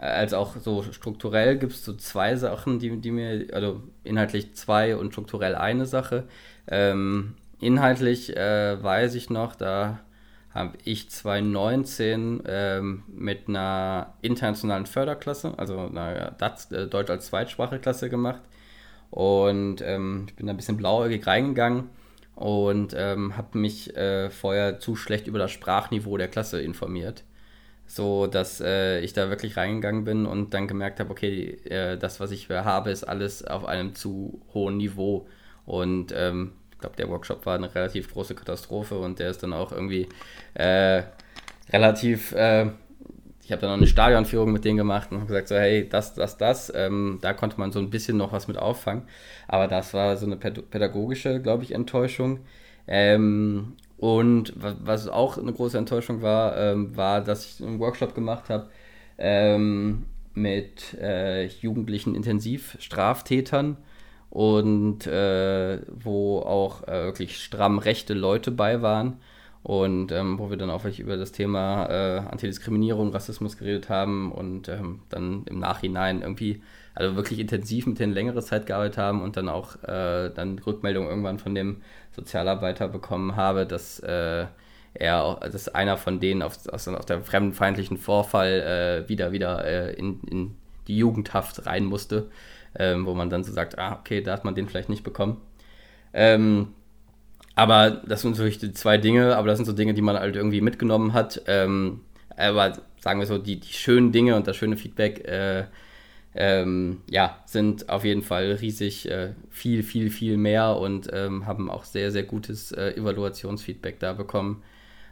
als auch so strukturell gibt es so zwei Sachen, die, die mir, also inhaltlich zwei und strukturell eine Sache. Ähm, inhaltlich äh, weiß ich noch, da habe ich 2019 ähm, mit einer internationalen Förderklasse, also einer DATS, äh, Deutsch als Zweitsprache gemacht. Und ähm, ich bin da ein bisschen blauäugig reingegangen und ähm, habe mich äh, vorher zu schlecht über das Sprachniveau der Klasse informiert so dass äh, ich da wirklich reingegangen bin und dann gemerkt habe, okay, äh, das, was ich habe, ist alles auf einem zu hohen Niveau. Und ähm, glaube, der Workshop war eine relativ große Katastrophe und der ist dann auch irgendwie äh, relativ. Äh, ich habe dann noch eine Stadionführung mit denen gemacht und habe gesagt, so, hey, das, das, das. Ähm, da konnte man so ein bisschen noch was mit auffangen. Aber das war so eine pädagogische, glaube ich, Enttäuschung. Ähm, und was auch eine große Enttäuschung war, ähm, war, dass ich einen Workshop gemacht habe ähm, mit äh, jugendlichen Intensivstraftätern und äh, wo auch äh, wirklich stramm rechte Leute bei waren. Und ähm, wo wir dann auch über das Thema äh, Antidiskriminierung, Rassismus geredet haben und ähm, dann im Nachhinein irgendwie also wirklich intensiv mit denen längere Zeit gearbeitet haben und dann auch äh, dann Rückmeldung irgendwann von dem Sozialarbeiter bekommen habe, dass äh, er, dass einer von denen auf, aus, aus der fremdenfeindlichen Vorfall äh, wieder wieder in, in die Jugendhaft rein musste, ähm, wo man dann so sagt, ah, okay, da hat man den vielleicht nicht bekommen. Ähm, aber das sind natürlich die zwei Dinge, aber das sind so Dinge, die man halt irgendwie mitgenommen hat. Ähm, aber sagen wir so, die, die schönen Dinge und das schöne Feedback äh, ähm, ja, sind auf jeden Fall riesig äh, viel, viel, viel mehr und ähm, haben auch sehr, sehr gutes äh, Evaluationsfeedback da bekommen.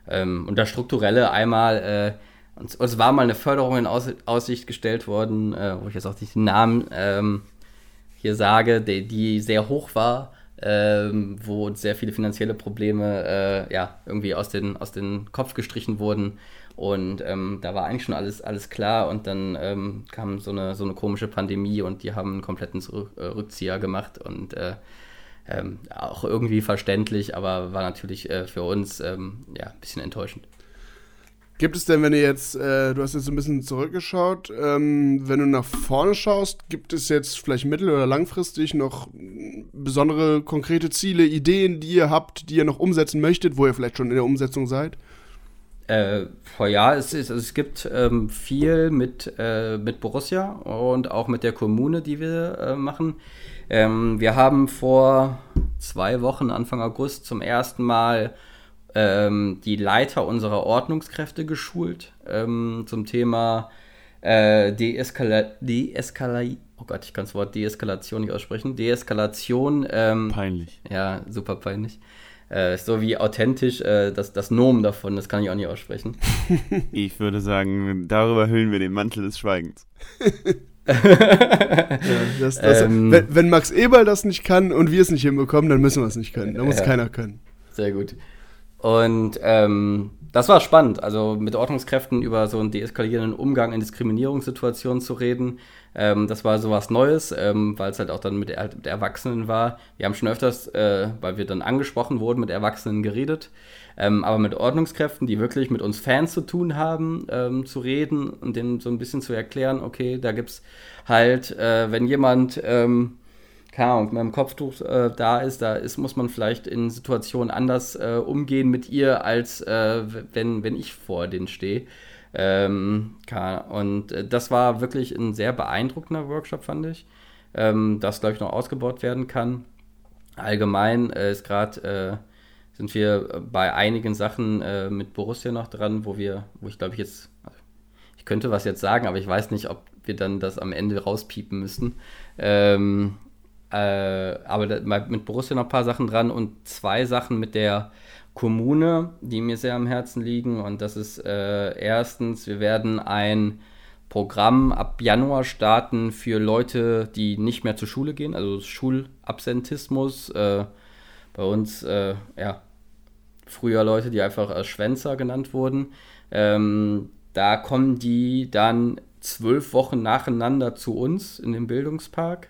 Ähm, und das Strukturelle einmal, äh, uns, uns, war mal eine Förderung in Aus Aussicht gestellt worden, äh, wo ich jetzt auch nicht den Namen ähm, hier sage, die, die, sehr hoch war. Ähm, wo sehr viele finanzielle Probleme äh, ja, irgendwie aus den, aus den Kopf gestrichen wurden und ähm, da war eigentlich schon alles, alles klar und dann ähm, kam so eine, so eine komische Pandemie und die haben einen kompletten äh, Rückzieher gemacht und äh, ähm, auch irgendwie verständlich, aber war natürlich äh, für uns ähm, ja, ein bisschen enttäuschend. Gibt es denn, wenn ihr jetzt, äh, du hast jetzt ein bisschen zurückgeschaut, ähm, wenn du nach vorne schaust, gibt es jetzt vielleicht mittel- oder langfristig noch besondere konkrete Ziele, Ideen, die ihr habt, die ihr noch umsetzen möchtet, wo ihr vielleicht schon in der Umsetzung seid? Äh, ja, es, ist, es gibt ähm, viel mit, äh, mit Borussia und auch mit der Kommune, die wir äh, machen. Ähm, wir haben vor zwei Wochen, Anfang August, zum ersten Mal ähm, die Leiter unserer Ordnungskräfte geschult ähm, zum Thema äh, Deeskala Deeskala oh Gott, ich kann das Wort Deeskalation nicht aussprechen. Deeskalation. Ähm, peinlich. Ja, super peinlich. Äh, so wie authentisch äh, das, das Nomen davon, das kann ich auch nicht aussprechen. Ich würde sagen, darüber hüllen wir den Mantel des Schweigens. ja, das, das, ähm, wenn, wenn, Max Eberl das nicht kann und wir es nicht hinbekommen, dann müssen wir es nicht können. Da muss ja, keiner können. Sehr gut. Und ähm, das war spannend, also mit Ordnungskräften über so einen deeskalierenden Umgang in Diskriminierungssituationen zu reden. Ähm, das war so was Neues, ähm, weil es halt auch dann mit, er mit, Erwachsenen war. Wir haben schon öfters, äh, weil wir dann angesprochen wurden, mit Erwachsenen geredet. Ähm, aber mit Ordnungskräften, die wirklich mit uns Fans zu tun haben, ähm, zu reden und denen so ein bisschen zu erklären, okay, da gibt es halt, äh, wenn jemand ähm, keine Ahnung, mit dem Kopftuch äh, da ist, da ist, muss man vielleicht in Situationen anders äh, umgehen mit ihr, als äh, wenn, wenn ich vor denen stehe. Ähm, und äh, das war wirklich ein sehr beeindruckender Workshop, fand ich. ähm, das, glaube ich, noch ausgebaut werden kann. Allgemein äh, ist gerade, äh, sind wir bei einigen Sachen äh, mit Borussia noch dran, wo wir, wo ich glaube ich jetzt, ich könnte was jetzt sagen, aber ich weiß nicht, ob wir dann das am Ende rauspiepen müssen. Ähm, äh, aber mit Borussia noch ein paar Sachen dran und zwei Sachen mit der Kommune, die mir sehr am Herzen liegen. Und das ist äh, erstens, wir werden ein Programm ab Januar starten für Leute, die nicht mehr zur Schule gehen, also Schulabsentismus. Äh, bei uns, äh, ja, früher Leute, die einfach als Schwänzer genannt wurden. Ähm, da kommen die dann zwölf Wochen nacheinander zu uns in den Bildungspark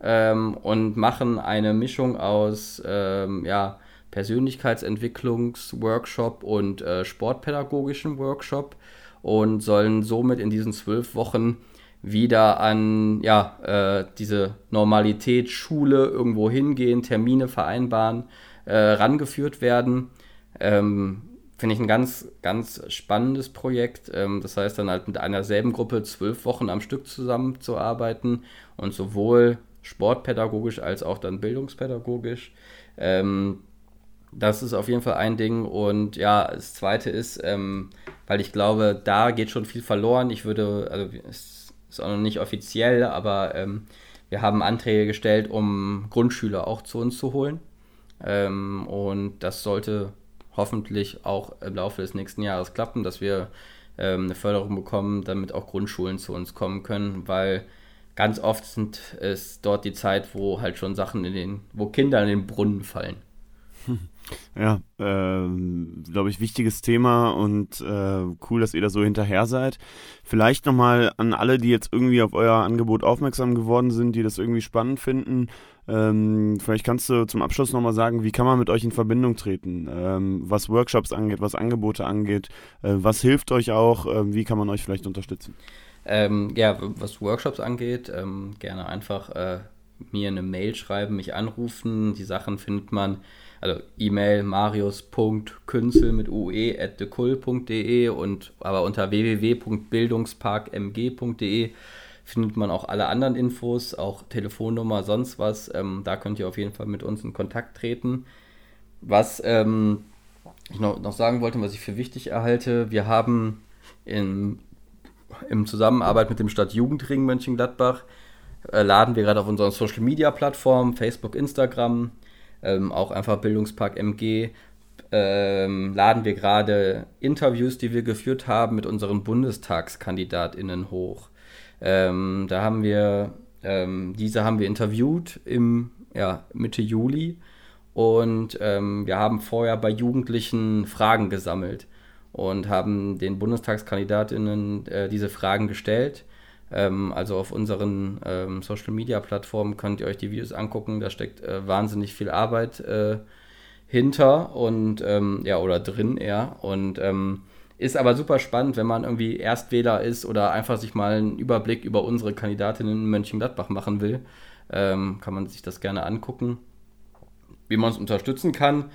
ähm, und machen eine Mischung aus ähm, ja, Persönlichkeitsentwicklungsworkshop und äh, sportpädagogischen Workshop und sollen somit in diesen zwölf Wochen wieder an ja, äh, diese Normalität, Schule, irgendwo hingehen, Termine vereinbaren, äh, rangeführt werden. Ähm, Finde ich ein ganz, ganz spannendes Projekt. Ähm, das heißt dann halt mit einer selben Gruppe zwölf Wochen am Stück zusammenzuarbeiten und sowohl sportpädagogisch als auch dann bildungspädagogisch. Ähm, das ist auf jeden Fall ein Ding. Und ja, das zweite ist, ähm, weil ich glaube, da geht schon viel verloren. Ich würde, also es ist auch noch nicht offiziell, aber ähm, wir haben Anträge gestellt, um Grundschüler auch zu uns zu holen. Ähm, und das sollte hoffentlich auch im Laufe des nächsten Jahres klappen, dass wir ähm, eine Förderung bekommen, damit auch Grundschulen zu uns kommen können, weil ganz oft sind es dort die Zeit, wo halt schon Sachen in den, wo Kinder in den Brunnen fallen. Ja, ähm, glaube ich, wichtiges Thema und äh, cool, dass ihr da so hinterher seid. Vielleicht nochmal an alle, die jetzt irgendwie auf euer Angebot aufmerksam geworden sind, die das irgendwie spannend finden. Ähm, vielleicht kannst du zum Abschluss nochmal sagen, wie kann man mit euch in Verbindung treten, ähm, was Workshops angeht, was Angebote angeht, äh, was hilft euch auch, äh, wie kann man euch vielleicht unterstützen? Ähm, ja, was Workshops angeht, ähm, gerne einfach äh, mir eine Mail schreiben, mich anrufen. Die Sachen findet man also E-Mail marius.künzel mit ue at decul.de und aber unter www.bildungsparkmg.de findet man auch alle anderen Infos, auch Telefonnummer, sonst was. Ähm, da könnt ihr auf jeden Fall mit uns in Kontakt treten. Was ähm, ich noch, noch sagen wollte, was ich für wichtig erhalte, wir haben in, Zusammenarbeit mit dem Stadtjugendring Mönchengladbach äh, laden wir gerade auf unseren Social Media Plattformen, Facebook, Instagram, ähm, auch einfach Bildungspark MG, ähm, laden wir gerade Interviews, die wir geführt haben, mit unseren BundestagskandidatInnen hoch. Ähm, da haben wir, ähm, diese haben wir interviewt im ja, Mitte Juli und ähm, wir haben vorher bei Jugendlichen Fragen gesammelt und haben den BundestagskandidatInnen äh, diese Fragen gestellt ähm, also auf unseren ähm, Social Media Plattformen könnt ihr euch die Videos angucken. Da steckt äh, wahnsinnig viel Arbeit äh, hinter und ähm, ja, oder drin eher. Und ähm, ist aber super spannend, wenn man irgendwie Erstwähler ist oder einfach sich mal einen Überblick über unsere Kandidatinnen in Mönchengladbach machen will. Ähm, kann man sich das gerne angucken. Wie man uns unterstützen kann.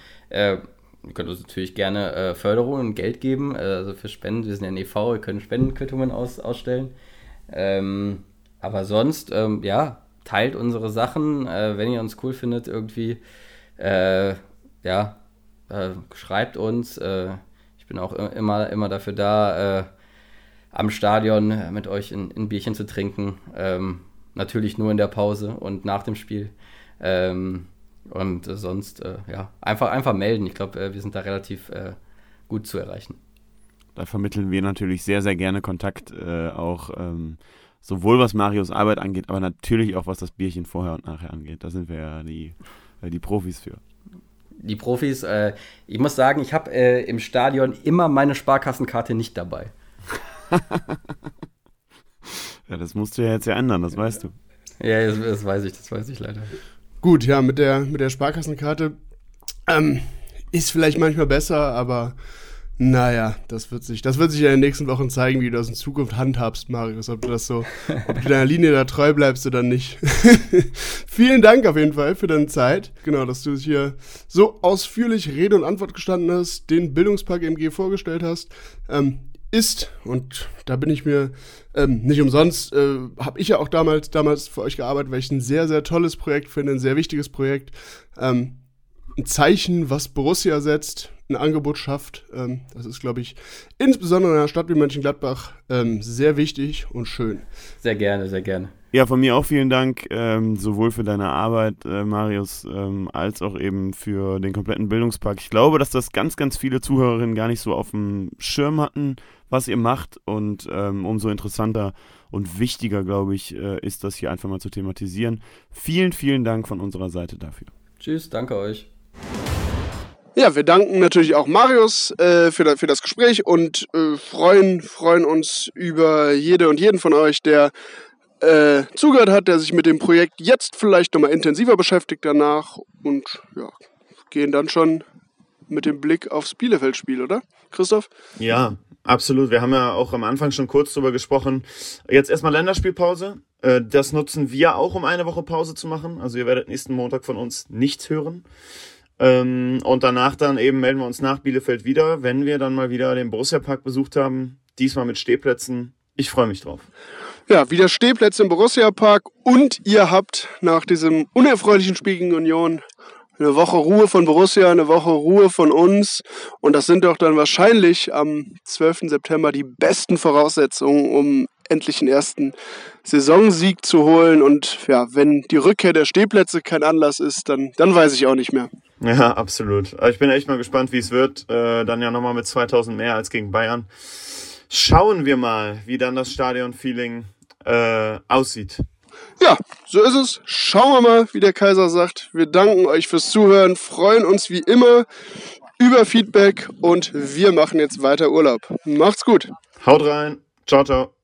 Ihr könnt uns natürlich gerne äh, Förderungen und Geld geben, äh, also für Spenden. Wir sind ja ein e.V., ihr könnt Spendenquittungen aus, ausstellen. Ähm, aber sonst, ähm, ja, teilt unsere Sachen, äh, wenn ihr uns cool findet, irgendwie. Äh, ja, äh, schreibt uns. Äh, ich bin auch immer, immer dafür da, am Stadion mit euch ein, ein Bierchen zu trinken. Ähm, natürlich nur in der Pause und nach dem Spiel. Ähm, und sonst, äh, ja, einfach, einfach melden. Ich glaube, wir sind da relativ gut zu erreichen. Da vermitteln wir natürlich sehr, sehr gerne Kontakt, äh, auch ähm, sowohl was Marios Arbeit angeht, aber natürlich auch was das Bierchen vorher und nachher angeht. Da sind wir ja die, äh, die Profis für. Die Profis, äh, ich muss sagen, ich habe äh, im Stadion immer meine Sparkassenkarte nicht dabei. ja, das musst du ja jetzt ja ändern, das weißt du. Ja, das, das weiß ich, das weiß ich leider. Gut, ja, mit der, mit der Sparkassenkarte ähm, ist vielleicht manchmal besser, aber naja, das wird sich, das wird sich in den nächsten Wochen zeigen, wie du das in Zukunft handhabst, Marius. Ob du das so, ob du deiner Linie da treu bleibst oder nicht. Vielen Dank auf jeden Fall für deine Zeit. Genau, dass du hier so ausführlich Rede und Antwort gestanden hast, den Bildungspark MG vorgestellt hast. Ähm, ist, und da bin ich mir ähm, nicht umsonst, äh, habe ich ja auch damals, damals für euch gearbeitet, weil ich ein sehr, sehr tolles Projekt finde, ein sehr wichtiges Projekt. Ähm, ein Zeichen, was Borussia setzt, ein Angebot schafft. Ähm, das ist, glaube ich, insbesondere in einer Stadt wie Mönchengladbach ähm, sehr wichtig und schön. Sehr gerne, sehr gerne. Ja, von mir auch vielen Dank, ähm, sowohl für deine Arbeit, äh, Marius, ähm, als auch eben für den kompletten Bildungspark. Ich glaube, dass das ganz, ganz viele Zuhörerinnen gar nicht so auf dem Schirm hatten, was ihr macht. Und ähm, umso interessanter und wichtiger, glaube ich, äh, ist das hier einfach mal zu thematisieren. Vielen, vielen Dank von unserer Seite dafür. Tschüss, danke euch. Ja, wir danken natürlich auch Marius äh, für, da, für das Gespräch und äh, freuen, freuen uns über jede und jeden von euch, der äh, zugehört hat, der sich mit dem Projekt jetzt vielleicht nochmal intensiver beschäftigt danach und ja, gehen dann schon mit dem Blick aufs Bielefeld-Spiel, oder? Christoph? Ja, absolut. Wir haben ja auch am Anfang schon kurz drüber gesprochen. Jetzt erstmal Länderspielpause. Äh, das nutzen wir auch, um eine Woche Pause zu machen. Also ihr werdet nächsten Montag von uns nichts hören. Ähm, und danach dann eben melden wir uns nach Bielefeld wieder, wenn wir dann mal wieder den Borussia Park besucht haben. Diesmal mit Stehplätzen. Ich freue mich drauf. Ja, wieder Stehplätze im Borussia Park und ihr habt nach diesem unerfreulichen Spiel gegen Union eine Woche Ruhe von Borussia, eine Woche Ruhe von uns. Und das sind doch dann wahrscheinlich am 12. September die besten Voraussetzungen, um endlich den ersten Saisonsieg zu holen. Und ja, wenn die Rückkehr der Stehplätze kein Anlass ist, dann, dann weiß ich auch nicht mehr. Ja, absolut. Ich bin echt mal gespannt, wie es wird. Äh, dann ja nochmal mit 2000 mehr als gegen Bayern. Schauen wir mal, wie dann das Stadion-Feeling äh, aussieht. Ja, so ist es. Schauen wir mal, wie der Kaiser sagt. Wir danken euch fürs Zuhören, freuen uns wie immer über Feedback und wir machen jetzt weiter Urlaub. Macht's gut. Haut rein. Ciao, ciao.